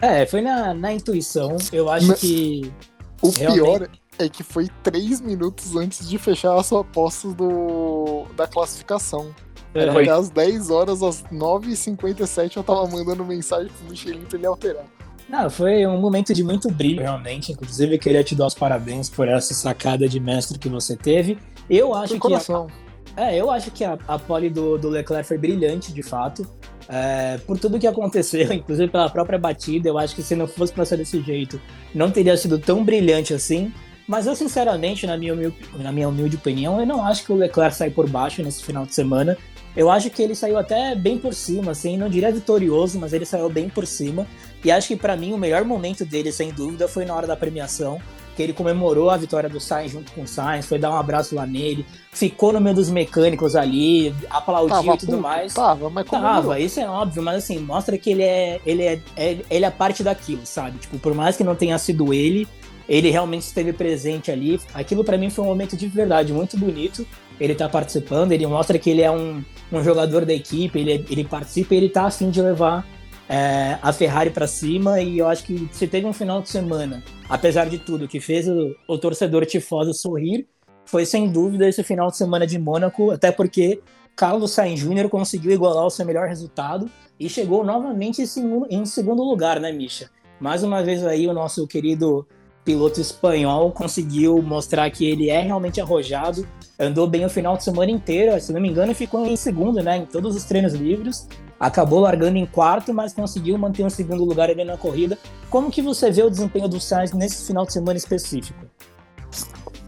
É, foi na, na intuição. Eu acho Mas- que. O Realmente. pior é que foi três minutos antes de fechar as apostas do, da classificação. Era Foi. até às 10 horas, às 9h57, eu tava mandando mensagem pro Michelin pra ele alterar. Não, foi um momento de muito brilho, realmente. Inclusive, queria te dar os parabéns por essa sacada de mestre que você teve. Eu acho Foi que. A, coração. é, eu acho que a, a pole do, do Leclerc foi brilhante, de fato. É, por tudo que aconteceu, <laughs> inclusive pela própria batida, eu acho que se não fosse pra ser desse jeito, não teria sido tão brilhante assim. Mas eu, sinceramente, na minha, humilde, na minha humilde opinião, eu não acho que o Leclerc sai por baixo nesse final de semana. Eu acho que ele saiu até bem por cima, assim, não diria vitorioso, mas ele saiu bem por cima. E acho que para mim o melhor momento dele, sem dúvida, foi na hora da premiação, que ele comemorou a vitória do Sainz junto com o Sainz, foi dar um abraço lá nele, ficou no meio dos mecânicos ali, aplaudiu Tava e tudo puto, mais. Tava, mas comemorou. Tava, isso é óbvio, mas assim, mostra que ele é, ele é, é- ele é parte daquilo, sabe? Tipo, por mais que não tenha sido ele, ele realmente esteve presente ali. Aquilo pra mim foi um momento de verdade muito bonito. Ele tá participando, ele mostra que ele é um, um jogador da equipe, ele, ele participa e ele tá afim de levar é, a Ferrari pra cima. E eu acho que se teve um final de semana, apesar de tudo, que fez o, o torcedor tifoso sorrir, foi sem dúvida esse final de semana de Mônaco, até porque Carlos Sainz Jr. conseguiu igualar o seu melhor resultado e chegou novamente em segundo, em segundo lugar, né, Misha? Mais uma vez aí o nosso querido piloto espanhol conseguiu mostrar que ele é realmente arrojado, andou bem o final de semana inteiro, se não me engano ficou em segundo, né, em todos os treinos livres, acabou largando em quarto, mas conseguiu manter um segundo lugar ali na corrida. Como que você vê o desempenho do Sainz nesse final de semana específico?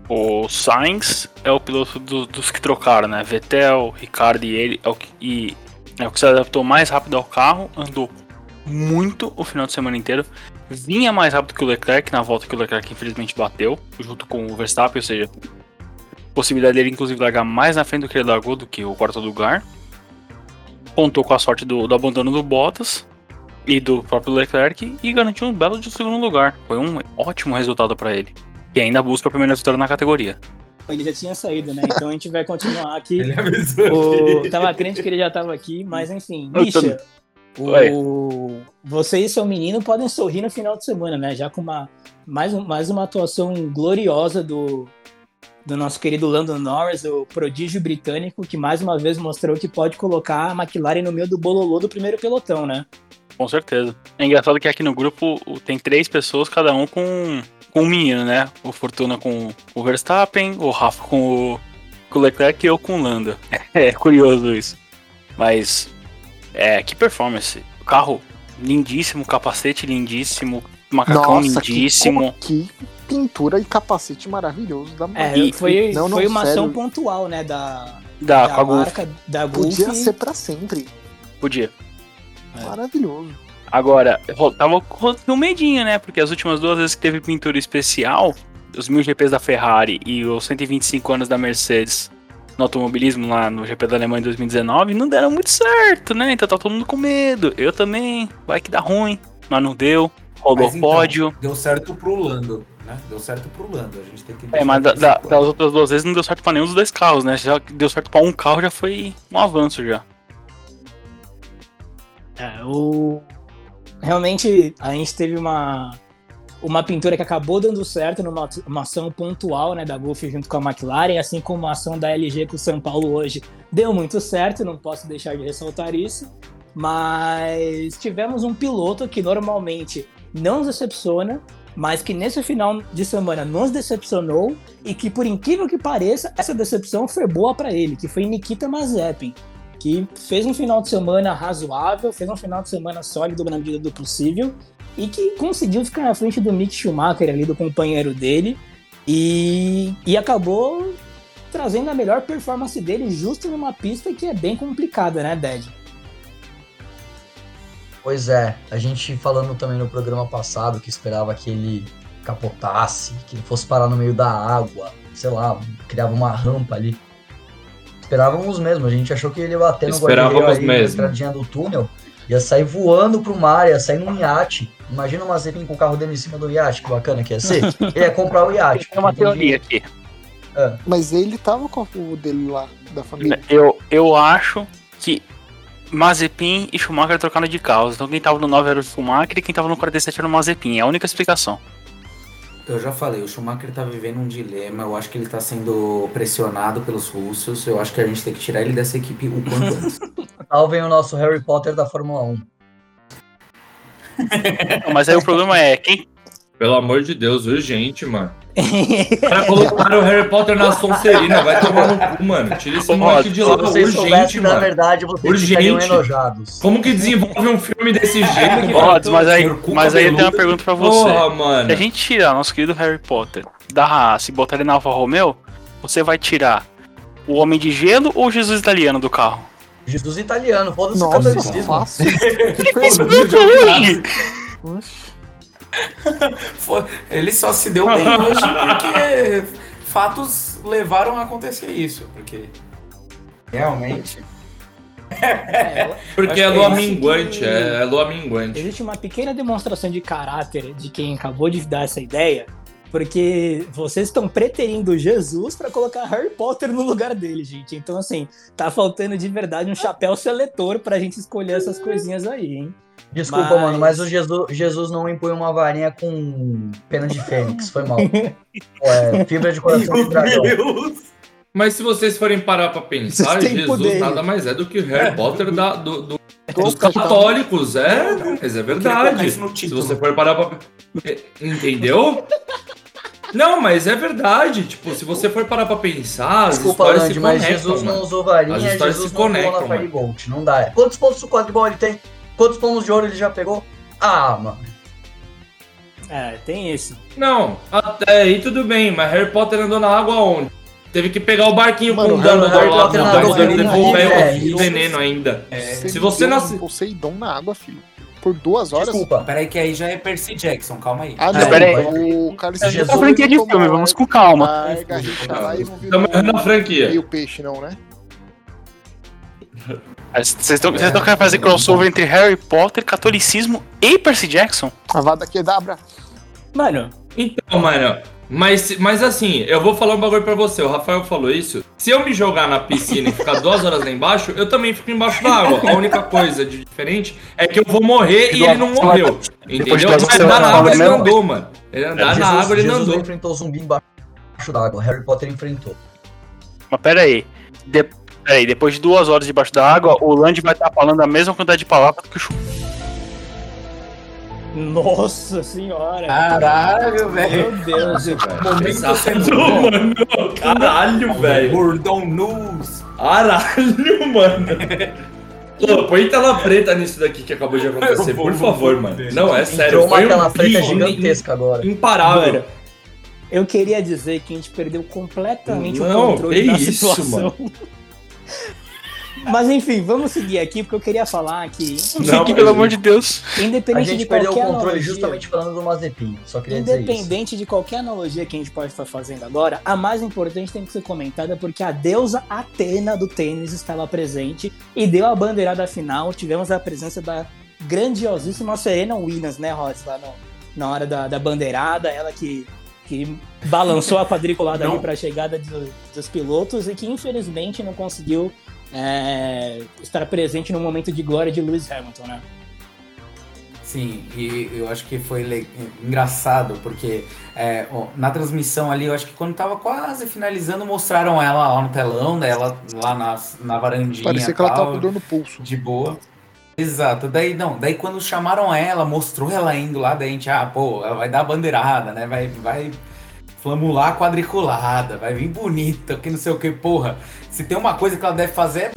O Sainz é o piloto do- dos que trocaram, né? Vettel, Ricardo e ele é o que, e é o que se adaptou mais rápido ao carro, andou muito o final de semana inteiro, vinha mais rápido que o Leclerc na volta que o Leclerc infelizmente bateu, junto com o Verstappen, ou seja, possibilidade dele inclusive largar mais na frente do que ele largou do que o quarto lugar. Contou com a sorte do, do abandono do Bottas e do próprio Leclerc e garantiu um belo de segundo lugar. Foi um ótimo resultado para ele. E ainda busca a primeira vitória na categoria. Ele já tinha saído, né? Então a gente vai continuar aqui. <laughs> Ele avisou. O... Tava crente que ele já tava aqui, mas enfim, Misha, o... você e seu menino podem sorrir no final de semana, né? Já com uma mais, um- mais uma atuação gloriosa do, do nosso querido Lando Norris, o prodígio britânico, que mais uma vez mostrou que pode colocar a McLaren no meio do bololô do primeiro pelotão, né? Com certeza. É engraçado que aqui no grupo tem três pessoas, cada um com, com um menino, né? O Fortuna com o Verstappen, o Rafa com o, com o Leclerc e eu com o Landa. <laughs> É curioso isso. Mas, é, que performance. O carro lindíssimo, capacete lindíssimo, macacão Nossa, que, lindíssimo. que pintura e capacete maravilhoso da É, marca. foi, Não, não, foi uma ação sério. pontual, né? Da, Da, da marca da Gulf. Podia ser pra sempre. Podia. É. Maravilhoso. Agora, tava com um medinho, né? Porque as últimas duas vezes que teve pintura especial, os mil GPs da Ferrari e os 125 anos da Mercedes no automobilismo lá no GP da Alemanha em 2019, não deram muito certo, né? Então tá todo mundo com medo. Eu também. Vai que dá ruim. Mas não deu. Rolou Mas, então, pódio. Deu certo pro Lando, né? Deu certo pro Lando. A gente tem que. É, mas da- da- das outras duas vezes não deu certo pra nenhum dos dois carros, né? Já deu certo pra um carro, já foi um avanço já. É, o... Realmente, a gente teve uma, uma pintura que acabou dando certo numa uma ação pontual né, da Gulf junto com a McLaren, assim como a ação da LG com o São Paulo hoje deu muito certo, não posso deixar de ressaltar isso. Mas tivemos um piloto que normalmente não nos decepciona, mas que nesse final de semana nos decepcionou e que, por incrível que pareça, essa decepção foi boa para ele, que foi Nikita Mazepin que fez um final de semana razoável, fez um final de semana sólido na medida do possível e que conseguiu ficar na frente do Mick Schumacher ali, do companheiro dele, e, e acabou trazendo a melhor performance dele justo numa pista que é bem complicada, né, Ded? Pois é, a gente falando também no programa passado que esperava que ele capotasse, que ele fosse parar no meio da água, sei lá, criava uma rampa ali. Esperávamos mesmo, a gente achou que ele ia bater no guarda-reio aí, na estradinha do túnel, ia sair voando pro mar, ia sair num iate. Imagina o Mazepin com o carro dele em cima do iate, que bacana que ia ser. <laughs> Ele ia comprar o iate. Tem uma teoria aqui. Mas ele tava com o dele lá, da família. Eu, eu acho que Mazepin e Schumacher trocaram de carros. Então quem tava no 9 era o Schumacher e quem tava no 47 era o Mazepin. É a única explicação. Eu já falei, o Schumacher tá vivendo um dilema. Eu acho que ele tá sendo pressionado pelos russos. Eu acho que a gente tem que tirar ele dessa equipe o quanto antes. <laughs> Salvem o nosso Harry Potter da Fórmula 1. Não, Mas aí o problema é, quem, Pelo amor de Deus, urgente, mano. <laughs> Cara, colocaram o Harry Potter na Sonserina, vai tomar no cu, mano. Tira esse moleque de vocês urgente, soubessem da mano. verdade, vocês Urgente. enojados. Como que desenvolve um filme desse <laughs> jeito, que Rods, mas aí, mas aí eu tenho uma pergunta pra você. Porra, mano. Se a gente tirar nosso querido Harry Potter da raça e botar ele na Alfa Romeo, você vai tirar o Homem de Gelo ou o Jesus italiano do carro? Jesus italiano, foda-se o Nossa, catolicismo. fácil. <laughs> Foi- Ele só se deu bem hoje porque <laughs> fatos levaram a acontecer isso. Porque realmente. <laughs> É, Porque é lua é minguante, que- é, é lua minguante. Existe uma pequena demonstração de caráter de quem acabou de dar essa ideia, porque vocês estão preterindo Jesus pra colocar Harry Potter no lugar dele, gente. Então, assim, tá faltando de verdade um chapéu seletor pra gente escolher essas coisinhas aí, hein? Desculpa, Mas- mano, mas o Jesus, Jesus não impõe uma varinha com pena de fênix, foi mal. <laughs> É, fibra de coração de dragão. Mas se vocês forem parar pra pensar, Jesus poder. nada mais é do que o Harry Potter da- do- do- dos Toca- católicos, é, mas é Queria colocar verdade. isso no Se você for parar pra. Entendeu? Não, mas é verdade. Tipo, se você for parar pra pensar, as Desculpa, histórias Landy, se mas conectam, Jesus mano. não usou varinha, As histórias Jesus se não conectam. Firebolt, não dá. Quantos pontos o quadribol ele tem? Quantos pomos de ouro ele já pegou? Ah, mano. É, tem isso. Não, até aí tudo bem, mas Harry Potter andou na água onde? Teve que pegar o barquinho Mano, com o Harry Dumbledore lá, o nadou Dumbledore levou o é, veneno ainda. É, Se você nasce- Poseidon na água, filho. Por duas horas. Desculpa. Peraí, que aí já é Percy Jackson, calma aí. Ah, É, não. pera aí. O Cálice Jesus Essa franquia de filme, a- vamos com calma. E Estamos errando a franquia. meio peixe, não, né? Vocês estão querendo fazer crossover entre Harry Potter, catolicismo e Percy Jackson? A Vada Kedabra. Mano, Então, mano, mas, mas assim, eu vou falar um bagulho pra você. O Rafael falou isso. Se eu me jogar na piscina e ficar duas horas lá embaixo, eu também fico embaixo da água. A única coisa de diferente é que eu vou morrer e ele não morreu. Entendeu? Mas andar na água ele mesmo. andou, mano. Ele andar na Jesus, água ele não Jesus não andou. enfrentou zumbi embaixo d'água. Harry Potter enfrentou. Mas pera aí. De... Pera aí, depois de duas horas debaixo da água, o Land vai estar falando a mesma quantidade de palavras que o Chu. nossa senhora. Caralho, Meu velho. Deus, Momento Exato, sendo mano. Caralho, velho. Gordon News. Caralho, <laughs> mano. Pô, põe tela preta nisso daqui que acabou de acontecer, vou, por vou, favor, vou. mano. Não, é sério. Entrou uma um tela preta gigantesca agora. Imparável. Mano, eu queria dizer que a gente perdeu completamente Não, o controle que da isso, situação. <laughs> Mas enfim, vamos seguir aqui, porque eu queria falar que, Não, Pelo amor de Deus. A independente gente de perdeu o qualquer controle analogia, justamente falando do Mazepin. Só queria dizer isso. independente de qualquer analogia que a gente pode estar fazendo agora, a mais importante tem que ser comentada porque a deusa Atena do tênis estava presente e deu a bandeirada final. Tivemos a presença da grandiosíssima Serena Williams, né, Rods, lá no- na hora da, da bandeirada, ela que, que balançou a quadriculada ali para a chegada do- dos pilotos e que infelizmente não conseguiu é, estar presente no momento de glória de Lewis Hamilton, né? Sim, e eu acho que foi le- engraçado, porque é, ó, na transmissão ali, eu acho que quando tava quase finalizando, mostraram ela lá no telão, né, ela lá na, na varandinha. Parecia que ela tava tal, cuidando do pulso. De boa. Exato, daí não, daí quando chamaram ela, mostrou ela indo lá, daí a gente, ah, pô, ela vai dar a bandeirada, né? Vai, vai flamular quadriculada, vai vir bonita, que não sei o que, porra. Se tem uma coisa que ela deve fazer é.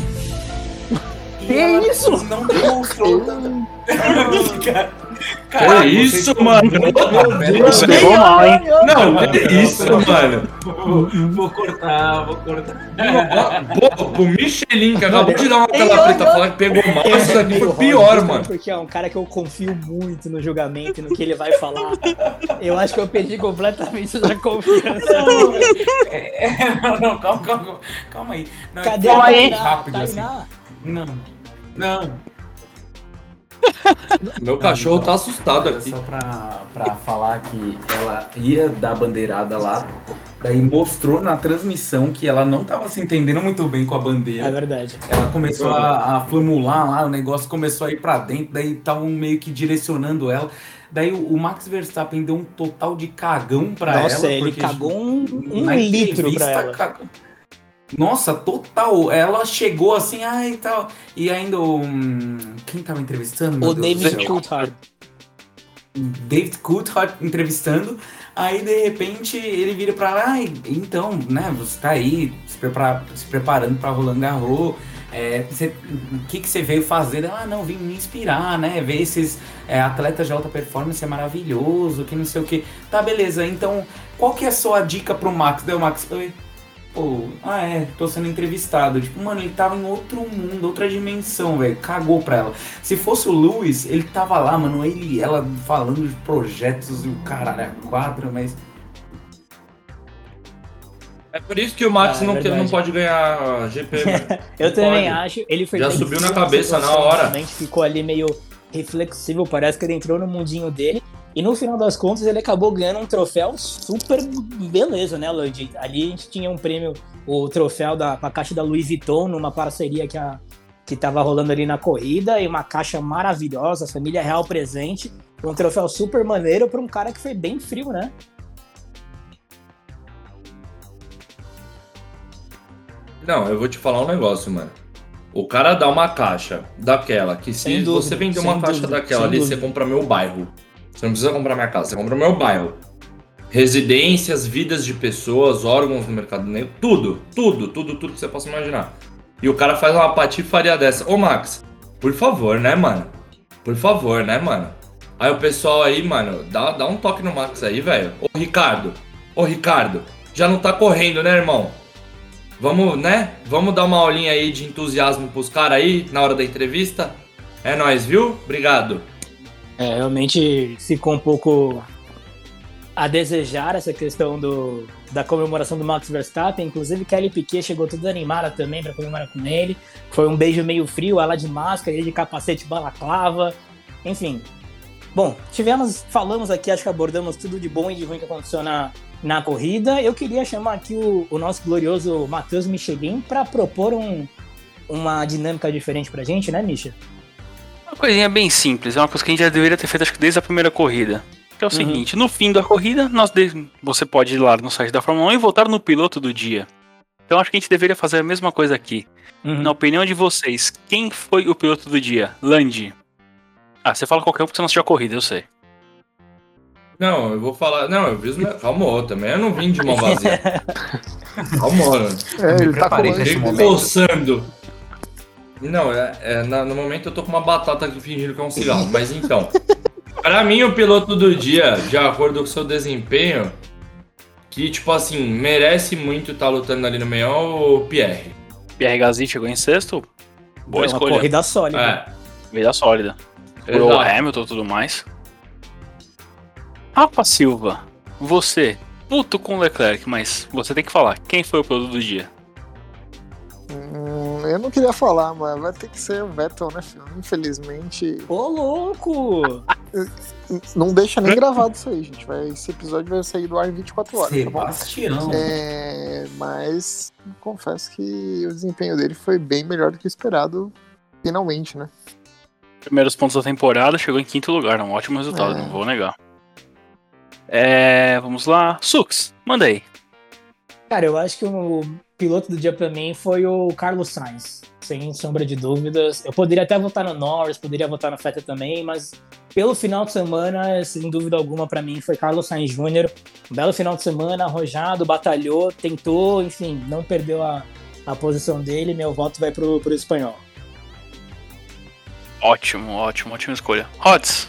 Que isso? Não demonstrou <laughs> <laughs> Que isso, mano? Você pegou mal, hein? Não, que isso, mano? Vou, vou cortar, vou cortar. Pô, pro Michelin, que acabou de dar uma tela preta falar que pegou mal, isso daqui foi pior, mano. Porque é um cara que eu confio muito no julgamento e no que ele vai falar. Eu acho que eu perdi completamente essa confiança. É, é, não, não, calma, calma, calma aí. Não, é Cadê a mais Tainá? rápido assim. Tainá? Não, não. <laughs> Meu cachorro tá assustado aqui. Só pra, pra falar que ela ia dar a bandeirada lá, daí mostrou na transmissão que ela não tava se entendendo muito bem com a É bandeira. verdade. Ela começou a, a flamular lá, o negócio começou a ir pra dentro, daí estavam meio que direcionando ela. Daí o, Max Verstappen deu um total de cagão pra Nossa, ela. ele porque cagou um, um na litro pra entrevista, ela. cagou. Nossa, total. Ela chegou assim, ai e tal. E ainda o. hum, Quem tava entrevistando? O Deus David? Coulthard. David Coulthard entrevistando, aí de repente ele vira pra lá, "Ai, então, né, você tá aí se, prepara- se preparando pra Roland Garros, é, você- o que, que você veio fazer? Ah, não, vim me inspirar, né? Ver esses é, atletas de alta performance é maravilhoso, que não sei o que. Tá, beleza, então qual que é a sua dica pro Max? Deu, Max, oi. Pô, ah é, tô sendo entrevistado. Tipo, mano, ele tava em outro mundo, outra dimensão, velho. Cagou pra ela. Se fosse o Lewis, ele tava lá, mano, ele e ela falando de projetos e o caralho, a quadra, mas. É por isso que o Max Ah, é não, que- não pode ganhar GP. <laughs> Eu Não também pode. acho. Ele foi Já subiu na cabeça na hora. Ficou ali meio reflexivo. Parece que ele entrou no mundinho dele. E no final das contas, ele acabou ganhando um troféu super beleza, né, Landy? Ali a gente tinha um prêmio, o troféu da com a caixa da Louis Vuitton, numa parceria que, a, que tava rolando ali na corrida, e uma caixa maravilhosa, família real presente. Um troféu super maneiro para um cara que foi bem frio, né? Não, eu vou te falar um negócio, mano. O cara dá uma caixa daquela, que se dúvida, você vender uma caixa dúvida, daquela ali, dúvida. você compra meu bairro. Você não precisa comprar minha casa, você compra meu bairro. Residências, vidas de pessoas, órgãos no mercado negro, tudo, tudo, tudo, tudo que você possa imaginar. E o cara faz uma patifaria dessa. Ô, Max, por favor, né, mano? Por favor, né, mano? Aí o pessoal aí, mano, dá, dá um toque no Max aí, velho. Ô, Ricardo, ô, Ricardo, já não tá correndo, né, irmão? Vamos, né? Vamos dar uma aulinha aí de entusiasmo pros caras aí na hora da entrevista. É nóis, viu? Obrigado. É, realmente ficou um pouco a desejar essa questão do, da comemoração do Max Verstappen. Inclusive, Kelly Piquet chegou toda animada também para comemorar com ele. Foi um beijo meio frio, ela de máscara, ele de capacete balaclava. Enfim. Bom, tivemos, falamos aqui, acho que abordamos tudo de bom e de ruim que aconteceu na, na corrida. Eu queria chamar aqui o, o nosso glorioso Matheus Michelin para propor um, uma dinâmica diferente pra gente, né, Misha? Uma coisinha bem simples, é uma coisa que a gente já deveria ter feito acho que desde a primeira corrida. Que é o Uhum. seguinte, no fim da corrida, nós de- você pode ir lá no site da Fórmula 1 e votar no piloto do dia. Então acho que a gente deveria fazer a mesma coisa aqui. Uhum. Na opinião de vocês, quem foi o piloto do dia? Landy. Ah, você fala qualquer um porque você não assistiu a corrida, eu sei. Não, eu vou falar. Não, eu vi os meus. Calma, também eu não vim de mão vazia. <laughs> Calma, mano. É, ele tá com preparei dele. Coçando. Não, é, é, na- no momento eu tô com uma batata aqui fingindo que é um cigarro. Mas então. <laughs> Pra mim, o piloto do dia, de acordo com o seu desempenho, que, tipo assim, merece muito estar lutando ali no meio, é o Pierre. Pierre Gasly chegou em sexto. Boa uma escolha. corrida sólida. É. Vida sólida. Exato. O Hamilton e tudo mais. Rafa Silva, você, puto com o Leclerc, mas você tem que falar. Quem foi o piloto do dia? Hum, eu não queria falar, mas vai ter que ser o Vettel, né, filho? Infelizmente. Ô, louco! <laughs> Não deixa nem gravado isso aí, gente. Vai, esse episódio vai sair do ar em 24 horas, tá bom? Sebastião. É, mas confesso que o desempenho dele foi bem melhor do que o esperado, finalmente, né? Primeiros pontos da temporada, chegou em quinto lugar. Um ótimo resultado, É. não vou negar. É, vamos lá. Sux, manda aí. Cara, eu acho que o piloto do dia pra mim foi o Carlos Sainz, sem sombra de dúvidas. Eu poderia até votar no Norris, poderia votar no Vettel também, mas pelo final de semana, sem dúvida alguma, pra mim foi Carlos Sainz Jr. Um belo final de semana, arrojado, batalhou, tentou, enfim, não perdeu a, a posição dele. Meu voto vai pro, pro espanhol. Ótimo, ótimo, ótima escolha. Rods,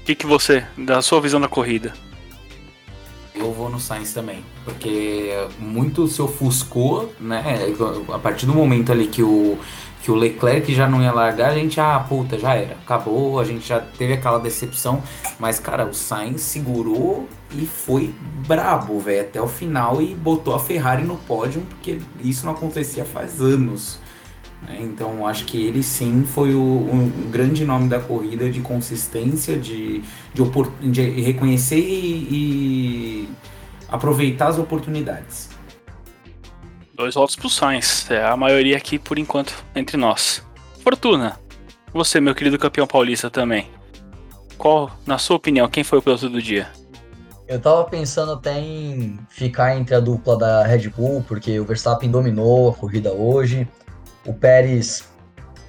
o que, que você, da sua visão da corrida? Eu vou no Sainz também, porque muito se ofuscou, né? A partir do momento ali que o, que o Leclerc já não ia largar, a gente, ah, puta, já era, acabou, a gente já teve aquela decepção. Mas, cara, o Sainz segurou e foi brabo, velho, até o final e botou a Ferrari no pódio, porque isso não acontecia faz anos. Né? Então, acho que ele sim foi o, grande nome da corrida de consistência, de, de, opor- de reconhecer e, e aproveitar as oportunidades. Dois votos pro Sainz. É a maioria aqui por enquanto entre nós. Fortuna, você, meu querido campeão paulista também. Qual, na sua opinião, quem foi o piloto do dia? Eu tava pensando até em ficar entre a dupla da Red Bull, porque o Verstappen dominou a corrida hoje. O Pérez,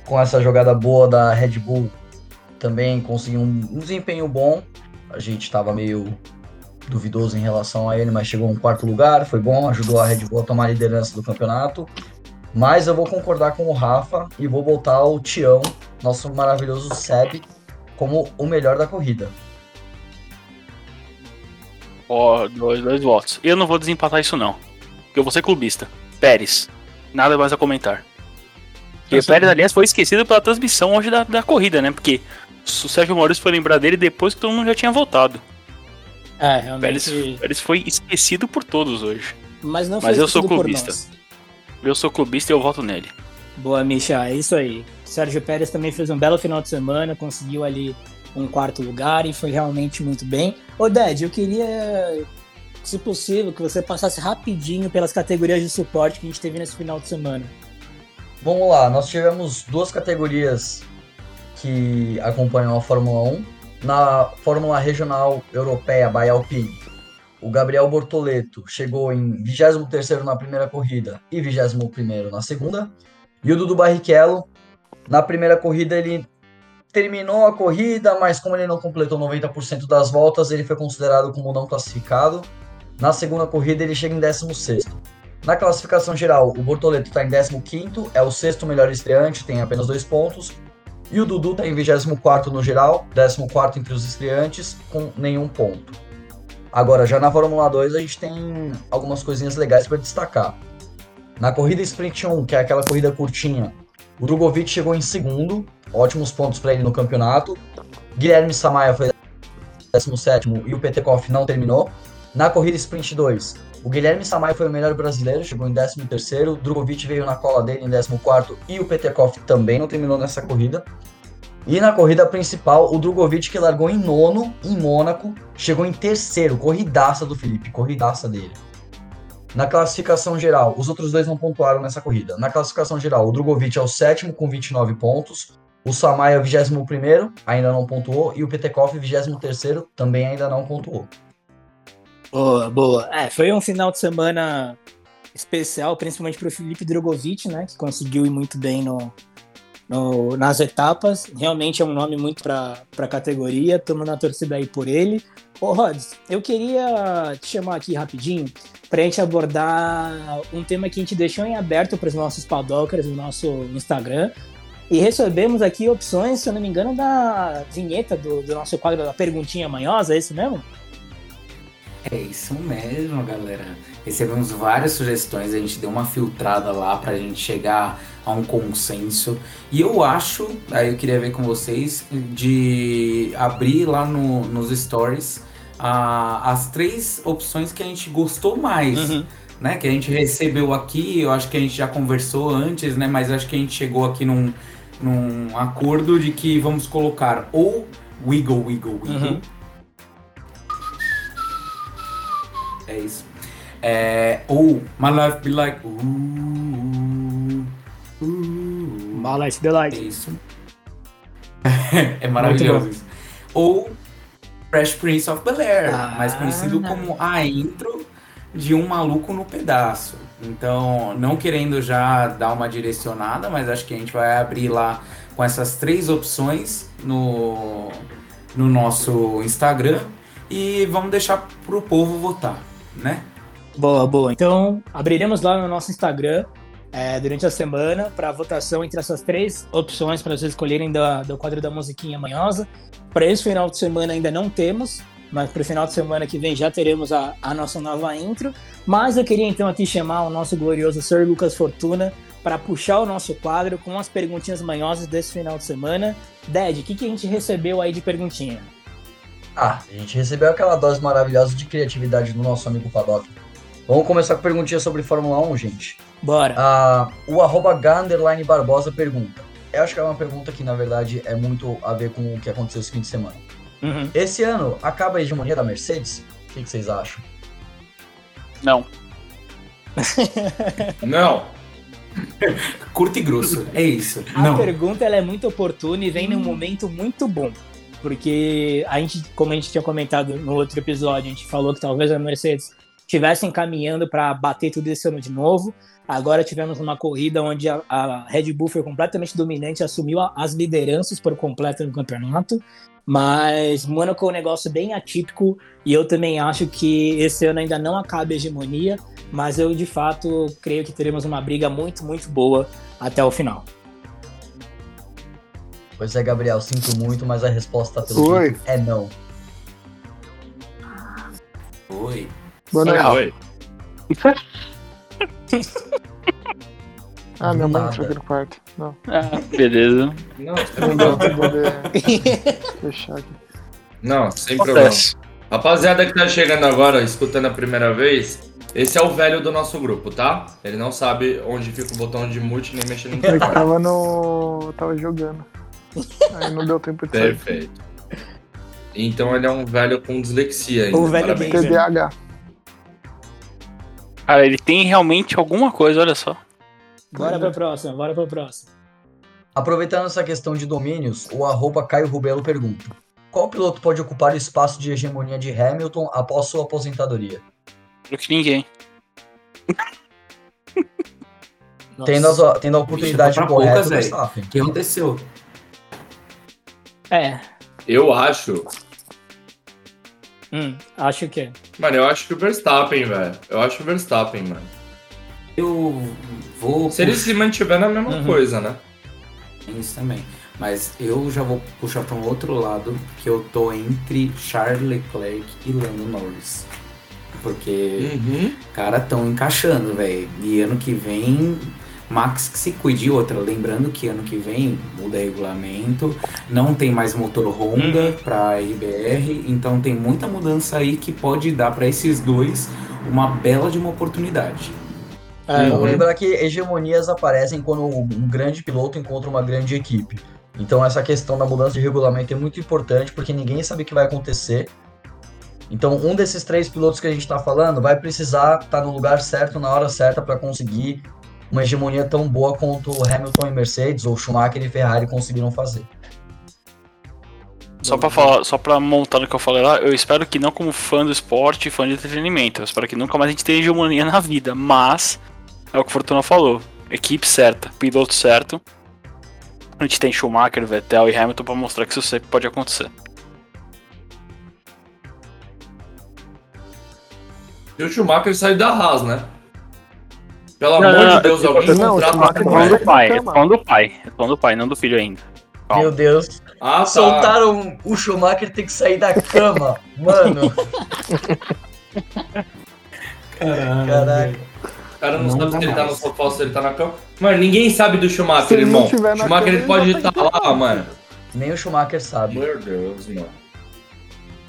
com essa jogada boa da Red Bull, também conseguiu um, desempenho bom. a gente estava meio duvidoso em relação a ele, mas chegou em quarto lugar, foi bom, ajudou a Red Bull a tomar a liderança do campeonato. Mas eu vou concordar com o Rafa e vou botar o Tião, nosso maravilhoso Seb, como o melhor da corrida. Ó, dois, dois votos. Eu não vou desempatar isso não. Porque eu vou ser clubista. Pérez. Nada mais a comentar. Porque o Pérez, aliás, foi esquecido pela transmissão hoje da, da corrida, né? Porque o Sérgio Maurício foi lembrar dele depois que todo mundo já tinha voltado. É, realmente. Pérez, Pérez foi esquecido por todos hoje. Mas não foi Mas eu sou clubista. Eu sou clubista e eu voto nele. Boa, Misha, é isso aí. Sérgio Pérez também fez um belo final de semana, conseguiu ali um quarto lugar e foi realmente muito bem. Ô, Ded, eu queria, se possível, que você passasse rapidinho pelas categorias de suporte que a gente teve nesse final de semana. Vamos lá, nós tivemos duas categorias que acompanham a Fórmula 1. Na Fórmula Regional Europeia by Alpine, o Gabriel Bortoleto chegou em 23º na primeira corrida e 21º na segunda. E o Dudu Barrichello, na primeira corrida ele terminou a corrida, mas como ele não completou 90% das voltas, ele foi considerado como não classificado. Na segunda corrida ele chega em 16º. Na classificação geral, o Bortoleto está em 15º, é o sexto melhor estreante, tem apenas dois pontos. E o Dudu está em 24º no geral, 14º entre os estreantes, com nenhum ponto. Agora, já na Fórmula 2, a gente tem algumas coisinhas legais para destacar. Na corrida Sprint 1, que é aquela corrida curtinha, o Drogovic chegou em segundo, ótimos pontos para ele no campeonato. Guilherme Samaia foi 17 e o Petekoff não terminou. Na corrida Sprint 2, o Guilherme Samaia foi o melhor brasileiro, chegou em 13º, o Drogovic veio na cola dele em 14º e o Petekoff também não terminou nessa corrida. E na corrida principal, o Drogovic que largou em nono, em Mônaco, chegou em terceiro, corridaça do Felipe, corridaça dele. Na classificação geral, os outros dois não pontuaram nessa corrida. Na classificação geral, o Drogovic é o sétimo com 29 pontos, o Samaia é o 21º, ainda não pontuou, e o Petekoff, 23º, também ainda não pontuou. Boa, boa. É, foi um final de semana especial, principalmente para o Felipe Drogovic, né, que conseguiu ir muito bem no, no- nas etapas. Realmente é um nome muito para a categoria, estamos na torcida aí por ele. Ô, Rods, eu queria te chamar aqui rapidinho para a gente abordar um tema que a gente deixou em aberto para os nossos padockers no nosso Instagram. E recebemos aqui opções, se eu não me engano, da vinheta do, do nosso quadro da Perguntinha Manhosa, é isso mesmo? É isso mesmo, galera. Recebemos várias sugestões, a gente deu uma filtrada lá pra gente chegar a um consenso. E eu acho, aí eu queria ver com vocês, de abrir lá no- nos stories as três opções que a gente gostou mais. Uhum. Né, que a gente recebeu aqui, eu acho que a gente já conversou antes, né? Mas acho que a gente chegou aqui num, num acordo de que vamos colocar ou Wiggle, Wiggle, Wiggle, Uhum. É isso. É, ou My Life Be Like. Uh, uh, uh, Malice é Delight. isso. <laughs> é maravilhoso isso. Ou Fresh Prince of Bel Air, Ah. mais conhecido como a intro de um maluco no pedaço. Então, não querendo já dar uma direcionada, mas acho que a gente vai abrir lá com essas três opções no, no nosso Instagram e vamos deixar pro povo votar, né? Boa, boa. Então, abriremos lá no nosso Instagram é, durante a semana para votação entre essas três opções para vocês escolherem do quadro da musiquinha manhosa. Para esse final de semana ainda não temos, mas para o final de semana que vem já teremos a, a nossa nova intro. Mas eu queria então aqui chamar o nosso glorioso Sr. Lucas Fortuna para puxar o nosso quadro com as perguntinhas manhosas desse final de semana. Ded, o que, que a gente recebeu aí de perguntinha? Ah, a gente recebeu aquela dose maravilhosa de criatividade do nosso amigo Paddock. Vamos começar com perguntinha sobre Fórmula 1, gente. Bora. Ah, o arroba Barbosa pergunta. Eu acho que é uma pergunta que, na verdade, é muito a ver com o que aconteceu esse fim de semana. Uhum. Esse ano, acaba a hegemonia da Mercedes? O que, que vocês acham? Não. <laughs> Não. Curto e grosso, é isso. A Não. pergunta ela é muito oportuna e vem num momento muito bom. Porque a gente, como a gente tinha comentado no outro episódio, a gente falou que talvez a Mercedes estivesse encaminhando para bater tudo esse ano de novo. Agora tivemos uma corrida onde a, a Red Bull foi completamente dominante, assumiu a- as lideranças por completo no campeonato. Mas Mônaco é um negócio bem atípico e eu também acho que esse ano ainda não acaba a hegemonia, mas eu de fato creio que teremos uma briga muito, muito boa até o final. Pois é, Gabriel, sinto muito, mas a resposta pelo Oi. é não. Oi. Boa noite. Ah, Oi. Ah, minha mãe entrou aqui no quarto. Não, Ah, beleza. Não, não deu pra poder <laughs> fechar aqui. não, sem problema. Rapaziada que tá chegando agora, escutando a primeira vez, esse é o velho do nosso grupo, tá? Ele não sabe onde fica o botão de mute nem mexer no Ele microfone. tava no. tava jogando. Aí não deu tempo de sair. Perfeito. Então ele é um velho com dislexia ainda. O velho gamer. TDAH. Cara, ele tem realmente alguma coisa, olha só. Bora pra próxima, bora pra próxima. Aproveitando essa questão de domínios, o arroba Caio Rubelo pergunta: Qual piloto pode ocupar o espaço de hegemonia de Hamilton após sua aposentadoria? Do que ninguém. Nossa. Tendo, as- tendo a oportunidade Bicho, tá correta poucas, do. Verstappen. O que aconteceu? É, Eu acho. hum, acho que é. Mano, eu acho que o Verstappen, velho. Eu acho o Verstappen, mano. Eu vou. Se ele se mantiver na mesma Uhum. coisa, né? Isso também. Mas eu já vou puxar para um outro lado, que eu tô entre Charles Leclerc e Lando Norris. Porque, Uhum. cara, tão encaixando, velho. E ano que vem, Max que se cuide. E outra, lembrando que ano que vem muda regulamento, não tem mais motor Honda pra RBR, então tem muita mudança aí que pode dar para esses dois uma bela de uma oportunidade. É, Vamos Uhum. lembrar que hegemonias aparecem quando um grande piloto encontra uma grande equipe. Então essa questão da mudança de regulamento é muito importante porque ninguém sabe o que vai acontecer. Então um desses três pilotos que a gente está falando vai precisar estar no lugar certo na hora certa para conseguir uma hegemonia tão boa quanto o Hamilton e Mercedes ou Schumacher e Ferrari conseguiram fazer. Só pra falar, só pra montar no que eu falei lá, eu espero que não como fã do esporte, fã de entretenimento. Eu espero que nunca mais a gente tenha hegemonia na vida. Mas, é o que o Fortuna falou. Equipe certa, piloto certo. A gente tem Schumacher, Vettel e Hamilton pra mostrar que isso sempre pode acontecer. E o Schumacher saiu da Haas, né? Pelo Não, amor não, de Deus, eu- alguém não, o contrata É falando ele. do pai, é do pai. É falando do pai, não do filho ainda. Calma. Meu Deus, Ah, tá. soltaram o Schumacher tem que sair da cama, <laughs> mano. Caraca. O cara não, Não sabe se ele tá no sofá ou se ele tá na cama. Mano, ninguém sabe do Se Schumacher, não irmão. tiver na Schumacher cama, ele pode vai estar ter lá, mano. Nem o Schumacher sabe. Meu Deus, mano.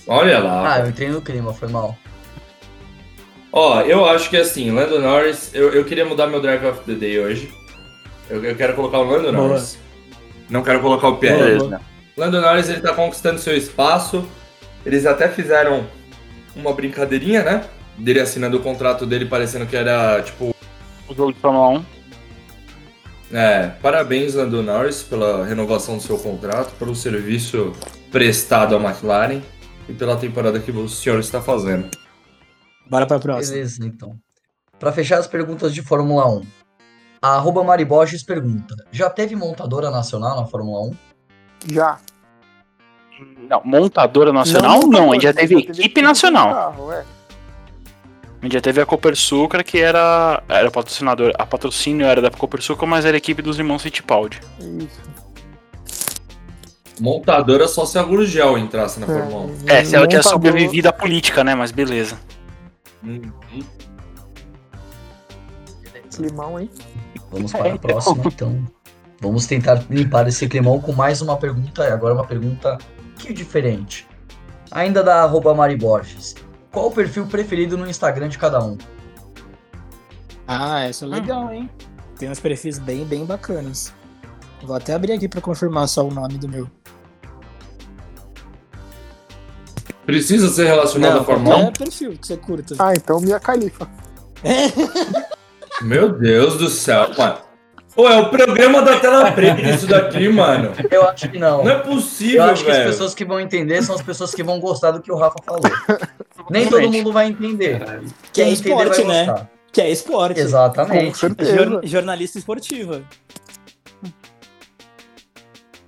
Olha lá. Ah, eu entrei no clima, foi mal. Ó, eu acho que assim, Lando Norris, eu, eu queria mudar meu Drive of the Day hoje. Eu, eu quero colocar o Lando Boa. Norris. Não quero colocar o Pierre. Lando Norris, ele tá conquistando seu espaço. Eles até fizeram uma brincadeirinha, né? Dele assinando o contrato dele, parecendo que era, tipo... O jogo de Fórmula 1. É, parabéns, Lando Norris, pela renovação do seu contrato, pelo serviço prestado à McLaren e pela temporada que o senhor está fazendo. Bora pra próxima. Beleza, então. Pra fechar as perguntas de Fórmula 1. A arroba Mari Borges pergunta: Já teve montadora nacional na Fórmula 1? Já. Não, montadora nacional não, a gente já teve equipe nacional. Carro, é. A gente já teve a Copersucra, que era, era patrocinador. A patrocínio era da Copersucra, mas era a equipe dos irmãos Fittipaldi. Isso. Montadora só se a Gurgel entrasse na Fórmula 1. É, se ela tinha Montador- sobrevivido à política, né? Mas beleza. Hum, hum. Climão, hein? Vamos para a próxima, então. Vamos tentar limpar esse climão com mais uma pergunta, e agora uma pergunta que diferente. Ainda da arroba Mari Borges. Qual o perfil preferido no Instagram de cada um? Ah, essa é legal, hein? Tem uns perfis bem, bem bacanas. Vou até abrir aqui pra confirmar só o nome do meu. Precisa ser relacionado à Fórmula 1? qualquer perfil que você curta. Ah, então Mia Khalifa. <laughs> Meu Deus do céu, mano. Pô, é o programa da tela preta isso daqui, mano. Eu acho que não. Não é Eu possível, acho que as velho. pessoas que vão entender são as pessoas que vão gostar do que o Rafa falou. Nem todo mundo vai entender. Que é entender esporte, vai né? gostar. Que é esporte. Exatamente. jornalista esportiva.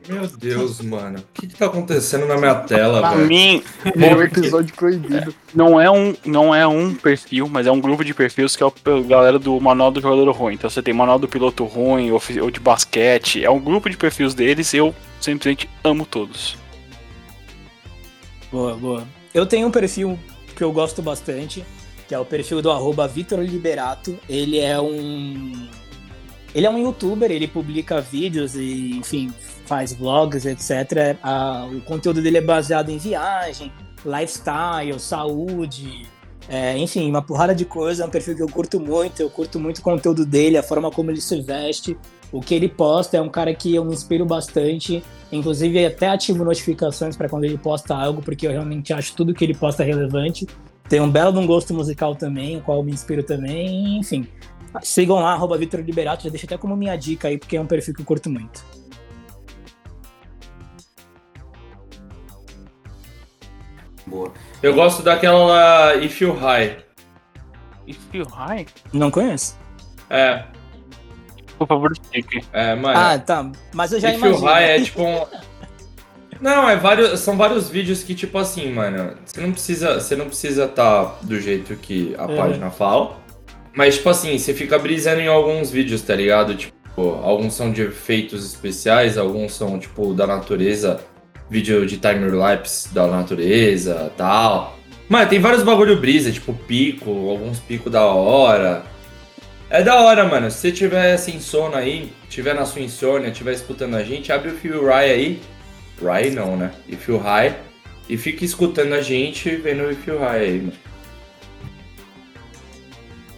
Meu Deus, mano. O que, que tá acontecendo na minha tela, Pra velho? mim, Bom <laughs> episódio proibido. não é, um, não é um perfil, mas é um grupo de perfis que é o galera do Manual do Jogador Ruim. Então você tem Manual do Piloto Ruim, ou, de basquete. É um grupo de perfis deles eu simplesmente amo todos. Boa, boa. Eu tenho um perfil que eu gosto bastante, que é o perfil do arroba Vitor Liberato. Ele é um. Ele é um youtuber, ele publica vídeos e, enfim, faz vlogs, etc. Ah, o conteúdo dele é baseado em viagem, lifestyle, saúde, é, enfim, uma porrada de coisa. É um perfil que eu curto muito, eu curto muito o conteúdo dele, a forma como ele se veste, o que ele posta. É um cara que eu me inspiro bastante. Inclusive, até ativo notificações para quando ele posta algo, porque eu realmente acho tudo que ele posta relevante. Tem um belo de um gosto musical também, o qual eu me inspiro também, enfim. Sigam lá, arroba Vitor Liberato, já deixa até como minha dica aí, porque é um perfil que eu curto muito. Boa. Eu gosto daquela lá, If You High. If you high, Não conheço? É, por favor, explique. é, mano. Ah, tá. Mas eu já If You imagino. High é <laughs> tipo um... Não, é vários, são vários vídeos que, tipo assim, mano, você não precisa, você não precisa tá do jeito que a Uhum. página fala. Mas, tipo assim, você fica brisando em alguns vídeos, tá ligado? Tipo, alguns são de efeitos especiais, alguns são, tipo, da natureza, vídeo de timer-lapse da natureza tal. Mano, tem vários bagulho brisa, tipo pico, alguns picos da hora. É da hora, mano. Se você tiver sem sono aí, tiver na sua insônia, tiver escutando a gente, abre o Feel Rai aí. Rai não, né? E Feel High. E fica escutando a gente vendo o Feel High aí, mano.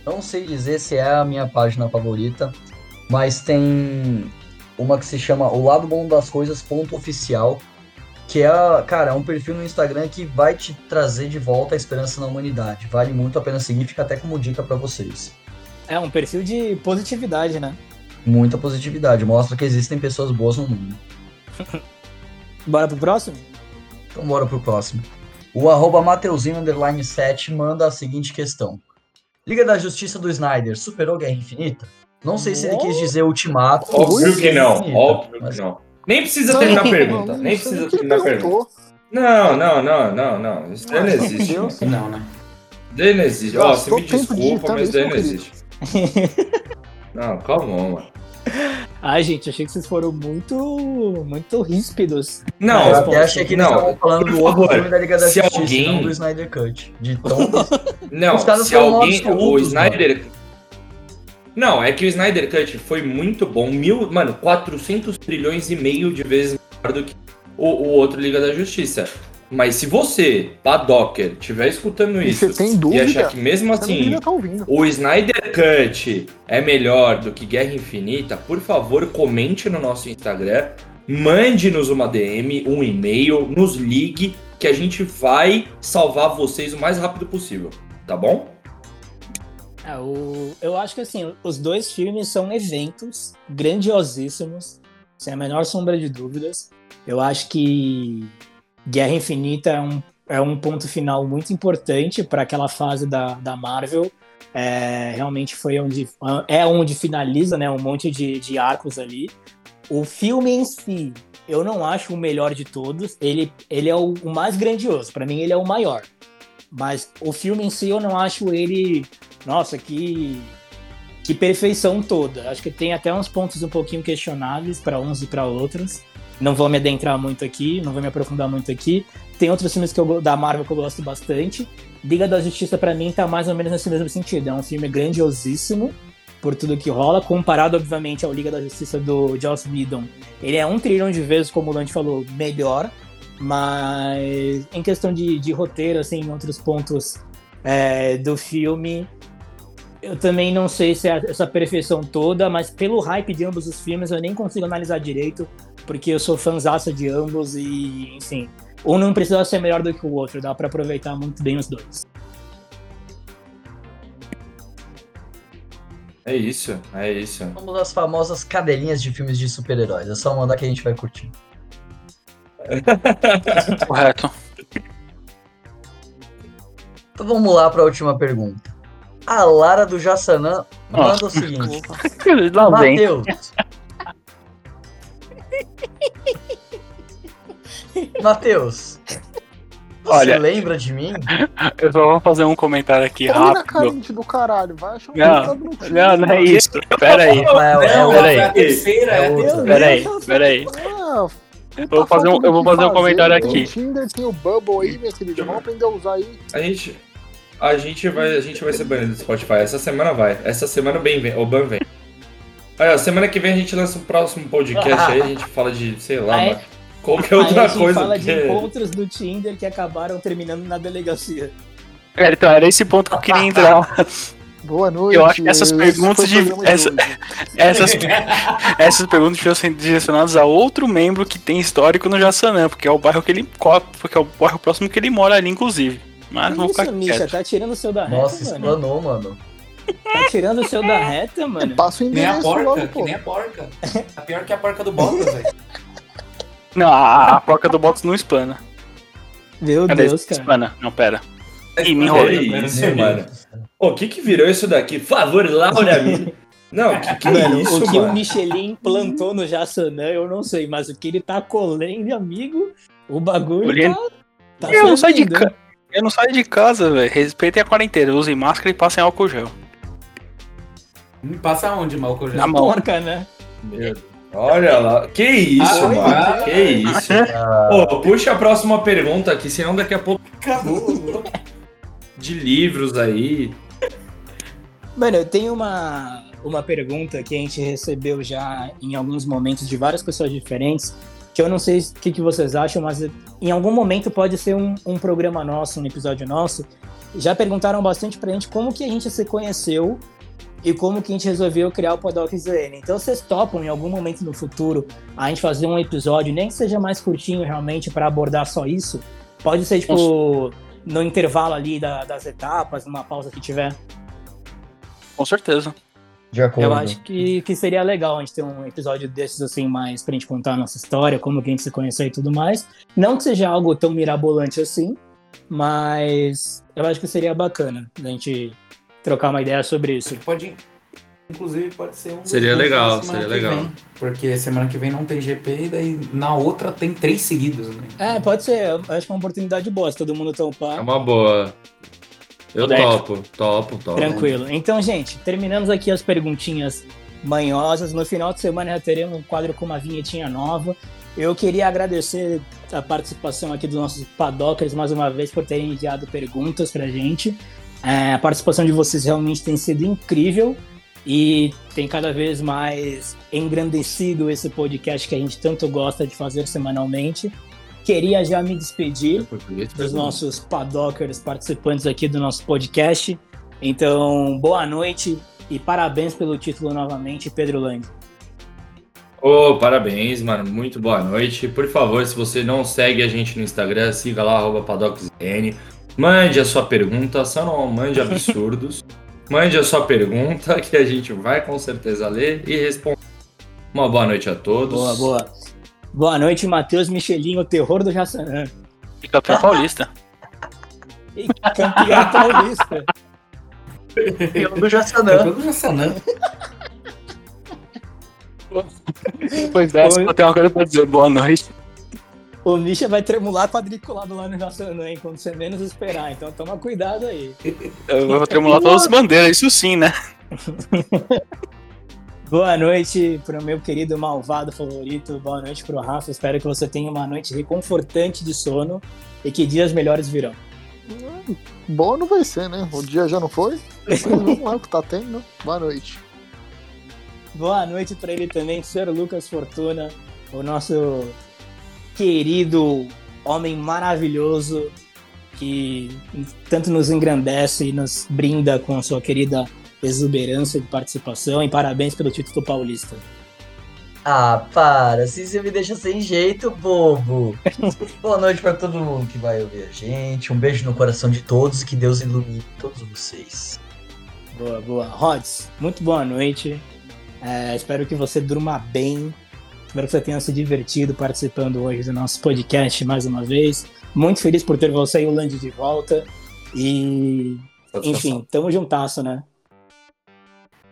Não sei dizer se é a minha página favorita, mas tem uma que se chama O Lado Bom das Coisas ponto oficial, que é, cara, é um perfil no Instagram que vai te trazer de volta a esperança na humanidade. Vale muito a pena seguir, fica até como dica pra vocês. É um perfil de positividade, né? Muita positividade, mostra que existem pessoas boas no mundo. <laughs> Bora pro próximo? Então bora pro próximo. O arroba Mateuzinho underline 7 manda a seguinte questão. Liga da Justiça do Snyder superou Guerra Infinita? Não sei se ele quis dizer Ultimato ou Óbvio que não, Infinita, óbvio que não. Nem precisa terminar a pergunta, nem precisa terminar a pergunta. Não, não, não, não, não. Isso daí não existe. mano. Não, né? Daí não existe. Ó, você me desculpa, mas isso, daí não existe. Não, calma, mano. Ai, gente, achei que vocês foram muito, muito ríspidos. Não, eu até achei que eles não, estavam falando do outro favor, filme da Liga da se Justiça, alguém- não do Snyder Cut. De tão... <laughs> Não, se alguém. O Snyder. Não, é que o Snyder Cut foi muito bom. Mil, mano, 400 trilhões e meio de vezes maior do que o, o outro Liga da Justiça. Mas se você, Padocker, estiver escutando E isso e achar que mesmo assim tá o Snyder Cut é melhor do que Guerra Infinita, por favor, comente no nosso Instagram, mande-nos uma DM, um e-mail, nos ligue, que a gente vai salvar vocês o mais rápido possível, tá bom? É, o- eu acho que assim, os dois filmes são eventos grandiosíssimos, sem a menor sombra de dúvidas. Eu acho que Guerra Infinita é um, é um ponto final muito importante para aquela fase da, da Marvel. É, realmente foi onde é onde finaliza né, um monte de, de arcos ali. O filme em si, eu não acho o melhor de todos. Ele, ele é o, o mais grandioso. Para mim, ele é o maior. Mas o filme em si, eu não acho ele nossa, que que perfeição toda. Acho que tem até uns pontos um pouquinho questionáveis para uns e para outros. Não vou me adentrar muito aqui, não vou me aprofundar muito aqui. Tem outros filmes que eu, da Marvel que eu gosto bastante. Liga da Justiça para mim tá mais ou menos nesse mesmo sentido. É um filme grandiosíssimo por tudo que rola, comparado obviamente ao Liga da Justiça do Joss Whedon. Ele é um trilhão de vezes, como o Dante falou, melhor. Mas em questão de, de roteiro, assim, em outros pontos é, do filme, eu também não sei se é essa perfeição toda, mas pelo hype de ambos os filmes eu nem consigo analisar direito, porque eu sou fãzaça de ambos e, enfim, um não precisa ser melhor do que o outro, dá pra aproveitar muito bem os dois. É isso, é isso. Vamos das famosas cadelinhas de filmes de super-heróis. É só mandar que a gente vai curtir. <laughs> Correto. Então vamos lá para a última pergunta. A Lara do Jassanã manda o seguinte. <laughs> Matheus. Matheus, você Olha- lembra de mim? <laughs> Eu só vou fazer um comentário aqui Olha rápido. carente do caralho, vai achar um Não, no time, não, não é mano. isso. Pera aí. É, é, Não, pera aí. é a terceira, é a É outra. Pera aí, pera aí. Ah, puta Eu vou fazer um- eu vou fazer um comentário Tem aqui. o Tinder, tem o Bubble aí, minha querida. Vamos aprender a usar aí. A gente, a gente vai, a gente vai ser banido do Spotify. Essa semana vai. Essa semana bem vem. O Ban vem. Olha, semana que vem a gente lança um próximo podcast aí, a gente fala de, sei lá, é? mano, qualquer Aí outra a gente coisa. fala de porque- encontros do Tinder que acabaram terminando na delegacia. É, Então, era esse ponto que eu queria entrar. Boa noite. Eu acho que essas perguntas o de- essa-. <laughs> Essas, essas perguntas deviam ser direcionadas a outro membro que tem histórico no Jaçanã, porque é o bairro que ele porque é o bairro próximo que ele mora ali, inclusive. Mas vou Que ficar isso, Misha? quieto. Tá tirando o seu da reta, Nossa, mano? explanou, mano. Tá tirando o seu da reta, mano? Passa o nem a porca, logo, que pô. nem a porca. A pior que a porca do Bottas, velho. <laughs> Não, a, a porca do box não explana. Meu Cadê? Deus, cara. Explana, não, pera. Ih, me enrolei. mano. O que que virou isso daqui? Por favor, Laura Miller. Não, que que <laughs> é Mano, isso, o que o mano? Michelin plantou no Jaçanã, eu não sei, mas o que ele tá colhendo, amigo, o bagulho tá, tá Eu não saio de casa. Eu não saio de casa, velho. Respeitem a quarentena. Usem máscara e passem álcool gel. Me passa onde, Malco? Na mão. Porca, né? Meu Deus. Olha lá. Que isso, Ah, mano? ah, que isso. Ô, puxa a próxima pergunta aqui, senão daqui a pouco Acabou. <laughs> de livros aí. Mano, eu tenho uma, uma pergunta que a gente recebeu já em alguns momentos de várias pessoas diferentes, que eu não sei o que, que vocês acham, mas em algum momento pode ser um, um programa nosso, um episódio nosso. Já perguntaram bastante pra gente como que a gente se conheceu e como que a gente resolveu criar o Podok ZN. Então vocês topam em algum momento no futuro a gente fazer um episódio, nem que seja mais curtinho realmente, para abordar só isso? Pode ser tipo no intervalo ali da- das etapas, numa pausa que tiver. Com certeza. De acordo. Eu acho que, que seria legal a gente ter um episódio desses assim, mais pra gente contar a nossa história, como que a gente se conheceu e tudo mais. Não que seja algo tão mirabolante assim, mas eu acho que seria bacana a gente trocar uma ideia sobre isso. Pode, inclusive, pode ser um. Seria legal, seria legal. vem, porque semana que vem não tem GP e daí na outra tem três seguidos, né? É, pode ser. Eu acho que é uma oportunidade boa, se todo mundo É topar. uma boa. Eu topo, topo, topo. Tranquilo. Então, gente, terminamos aqui as perguntinhas manhosas. No final de semana já teremos um quadro com uma vinhetinha nova. Eu queria agradecer a participação aqui dos nossos padockers mais uma vez por terem enviado perguntas pra gente. É, a participação de vocês realmente tem sido incrível e tem cada vez mais engrandecido esse podcast que a gente tanto gosta de fazer semanalmente. Queria já me despedir dos nossos padockers participantes aqui do nosso podcast. Então, boa noite e parabéns pelo título novamente, Pedro Lang. Ô, parabéns, mano. Muito boa noite. Por favor, se você não segue a gente no Instagram, siga lá, arroba PaddockZN. Mande a sua pergunta, só não mande absurdos. <laughs> mande a sua pergunta, que a gente vai com certeza ler e responder. Uma boa noite a todos. Boa, boa. Boa noite, Matheus Michelin, o terror do Jaçanã. E campeão <laughs> paulista. E campeão paulista. do Jaçanã. Campeão do Jaçanã. Depois dessa, eu tenho uma coisa pra dizer. Boa noite. O Misha vai tremular quadriculado lá no Jaçanã, hein, quando você menos esperar. Então toma cuidado aí. Eu vou tremular todas as bandeiras, isso sim, né? <laughs> Boa noite pro meu querido malvado favorito. Boa noite pro Rafa. Espero que você tenha uma noite reconfortante de sono e que dias melhores virão. Bom não vai ser, né? O dia já não foi. Mas <laughs> vamos lá, o que tá tendo. Boa noite. Boa noite para ele também, Sr. Lucas Fortuna, o nosso querido homem maravilhoso que tanto nos engrandece e nos brinda com a sua querida exuberância de participação. E parabéns pelo título paulista. Ah, para, assim você me deixa sem jeito, bobo. <laughs> Boa noite pra todo mundo que vai ouvir a gente. Um beijo no coração de todos e que Deus ilumine todos vocês. Boa, boa. Rods, muito boa noite. É, espero que você durma bem. Espero que você tenha se divertido participando hoje do nosso podcast mais uma vez. Muito feliz por ter você e o Land de volta. E, enfim, tamo juntasso, né?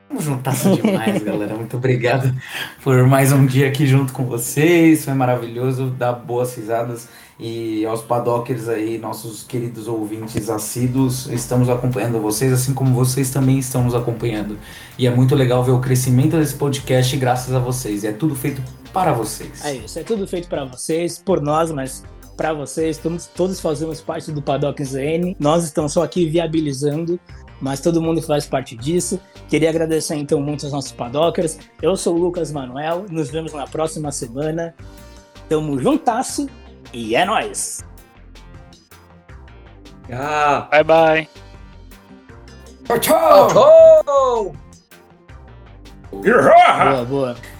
Tamo juntasso demais, galera. Muito obrigado por mais um dia aqui junto com vocês. Foi maravilhoso, dar boas risadas. E aos padockers aí, nossos queridos ouvintes assíduos, estamos acompanhando vocês, assim como vocês também estão nos acompanhando. E é muito legal ver o crescimento desse podcast graças a vocês. E é tudo feito para vocês. É isso, é tudo feito para vocês, por nós, mas para vocês. Todos, todos fazemos parte do Paddock ZN. Nós estamos só aqui viabilizando, mas todo mundo faz parte disso. Queria agradecer então muito aos nossos Padockers. Eu sou o Lucas Manuel. Nos vemos na próxima semana. Tamo juntasso e é nóis! Ah, Bye bye. Tchau, tchau! tchau! Boa, boa.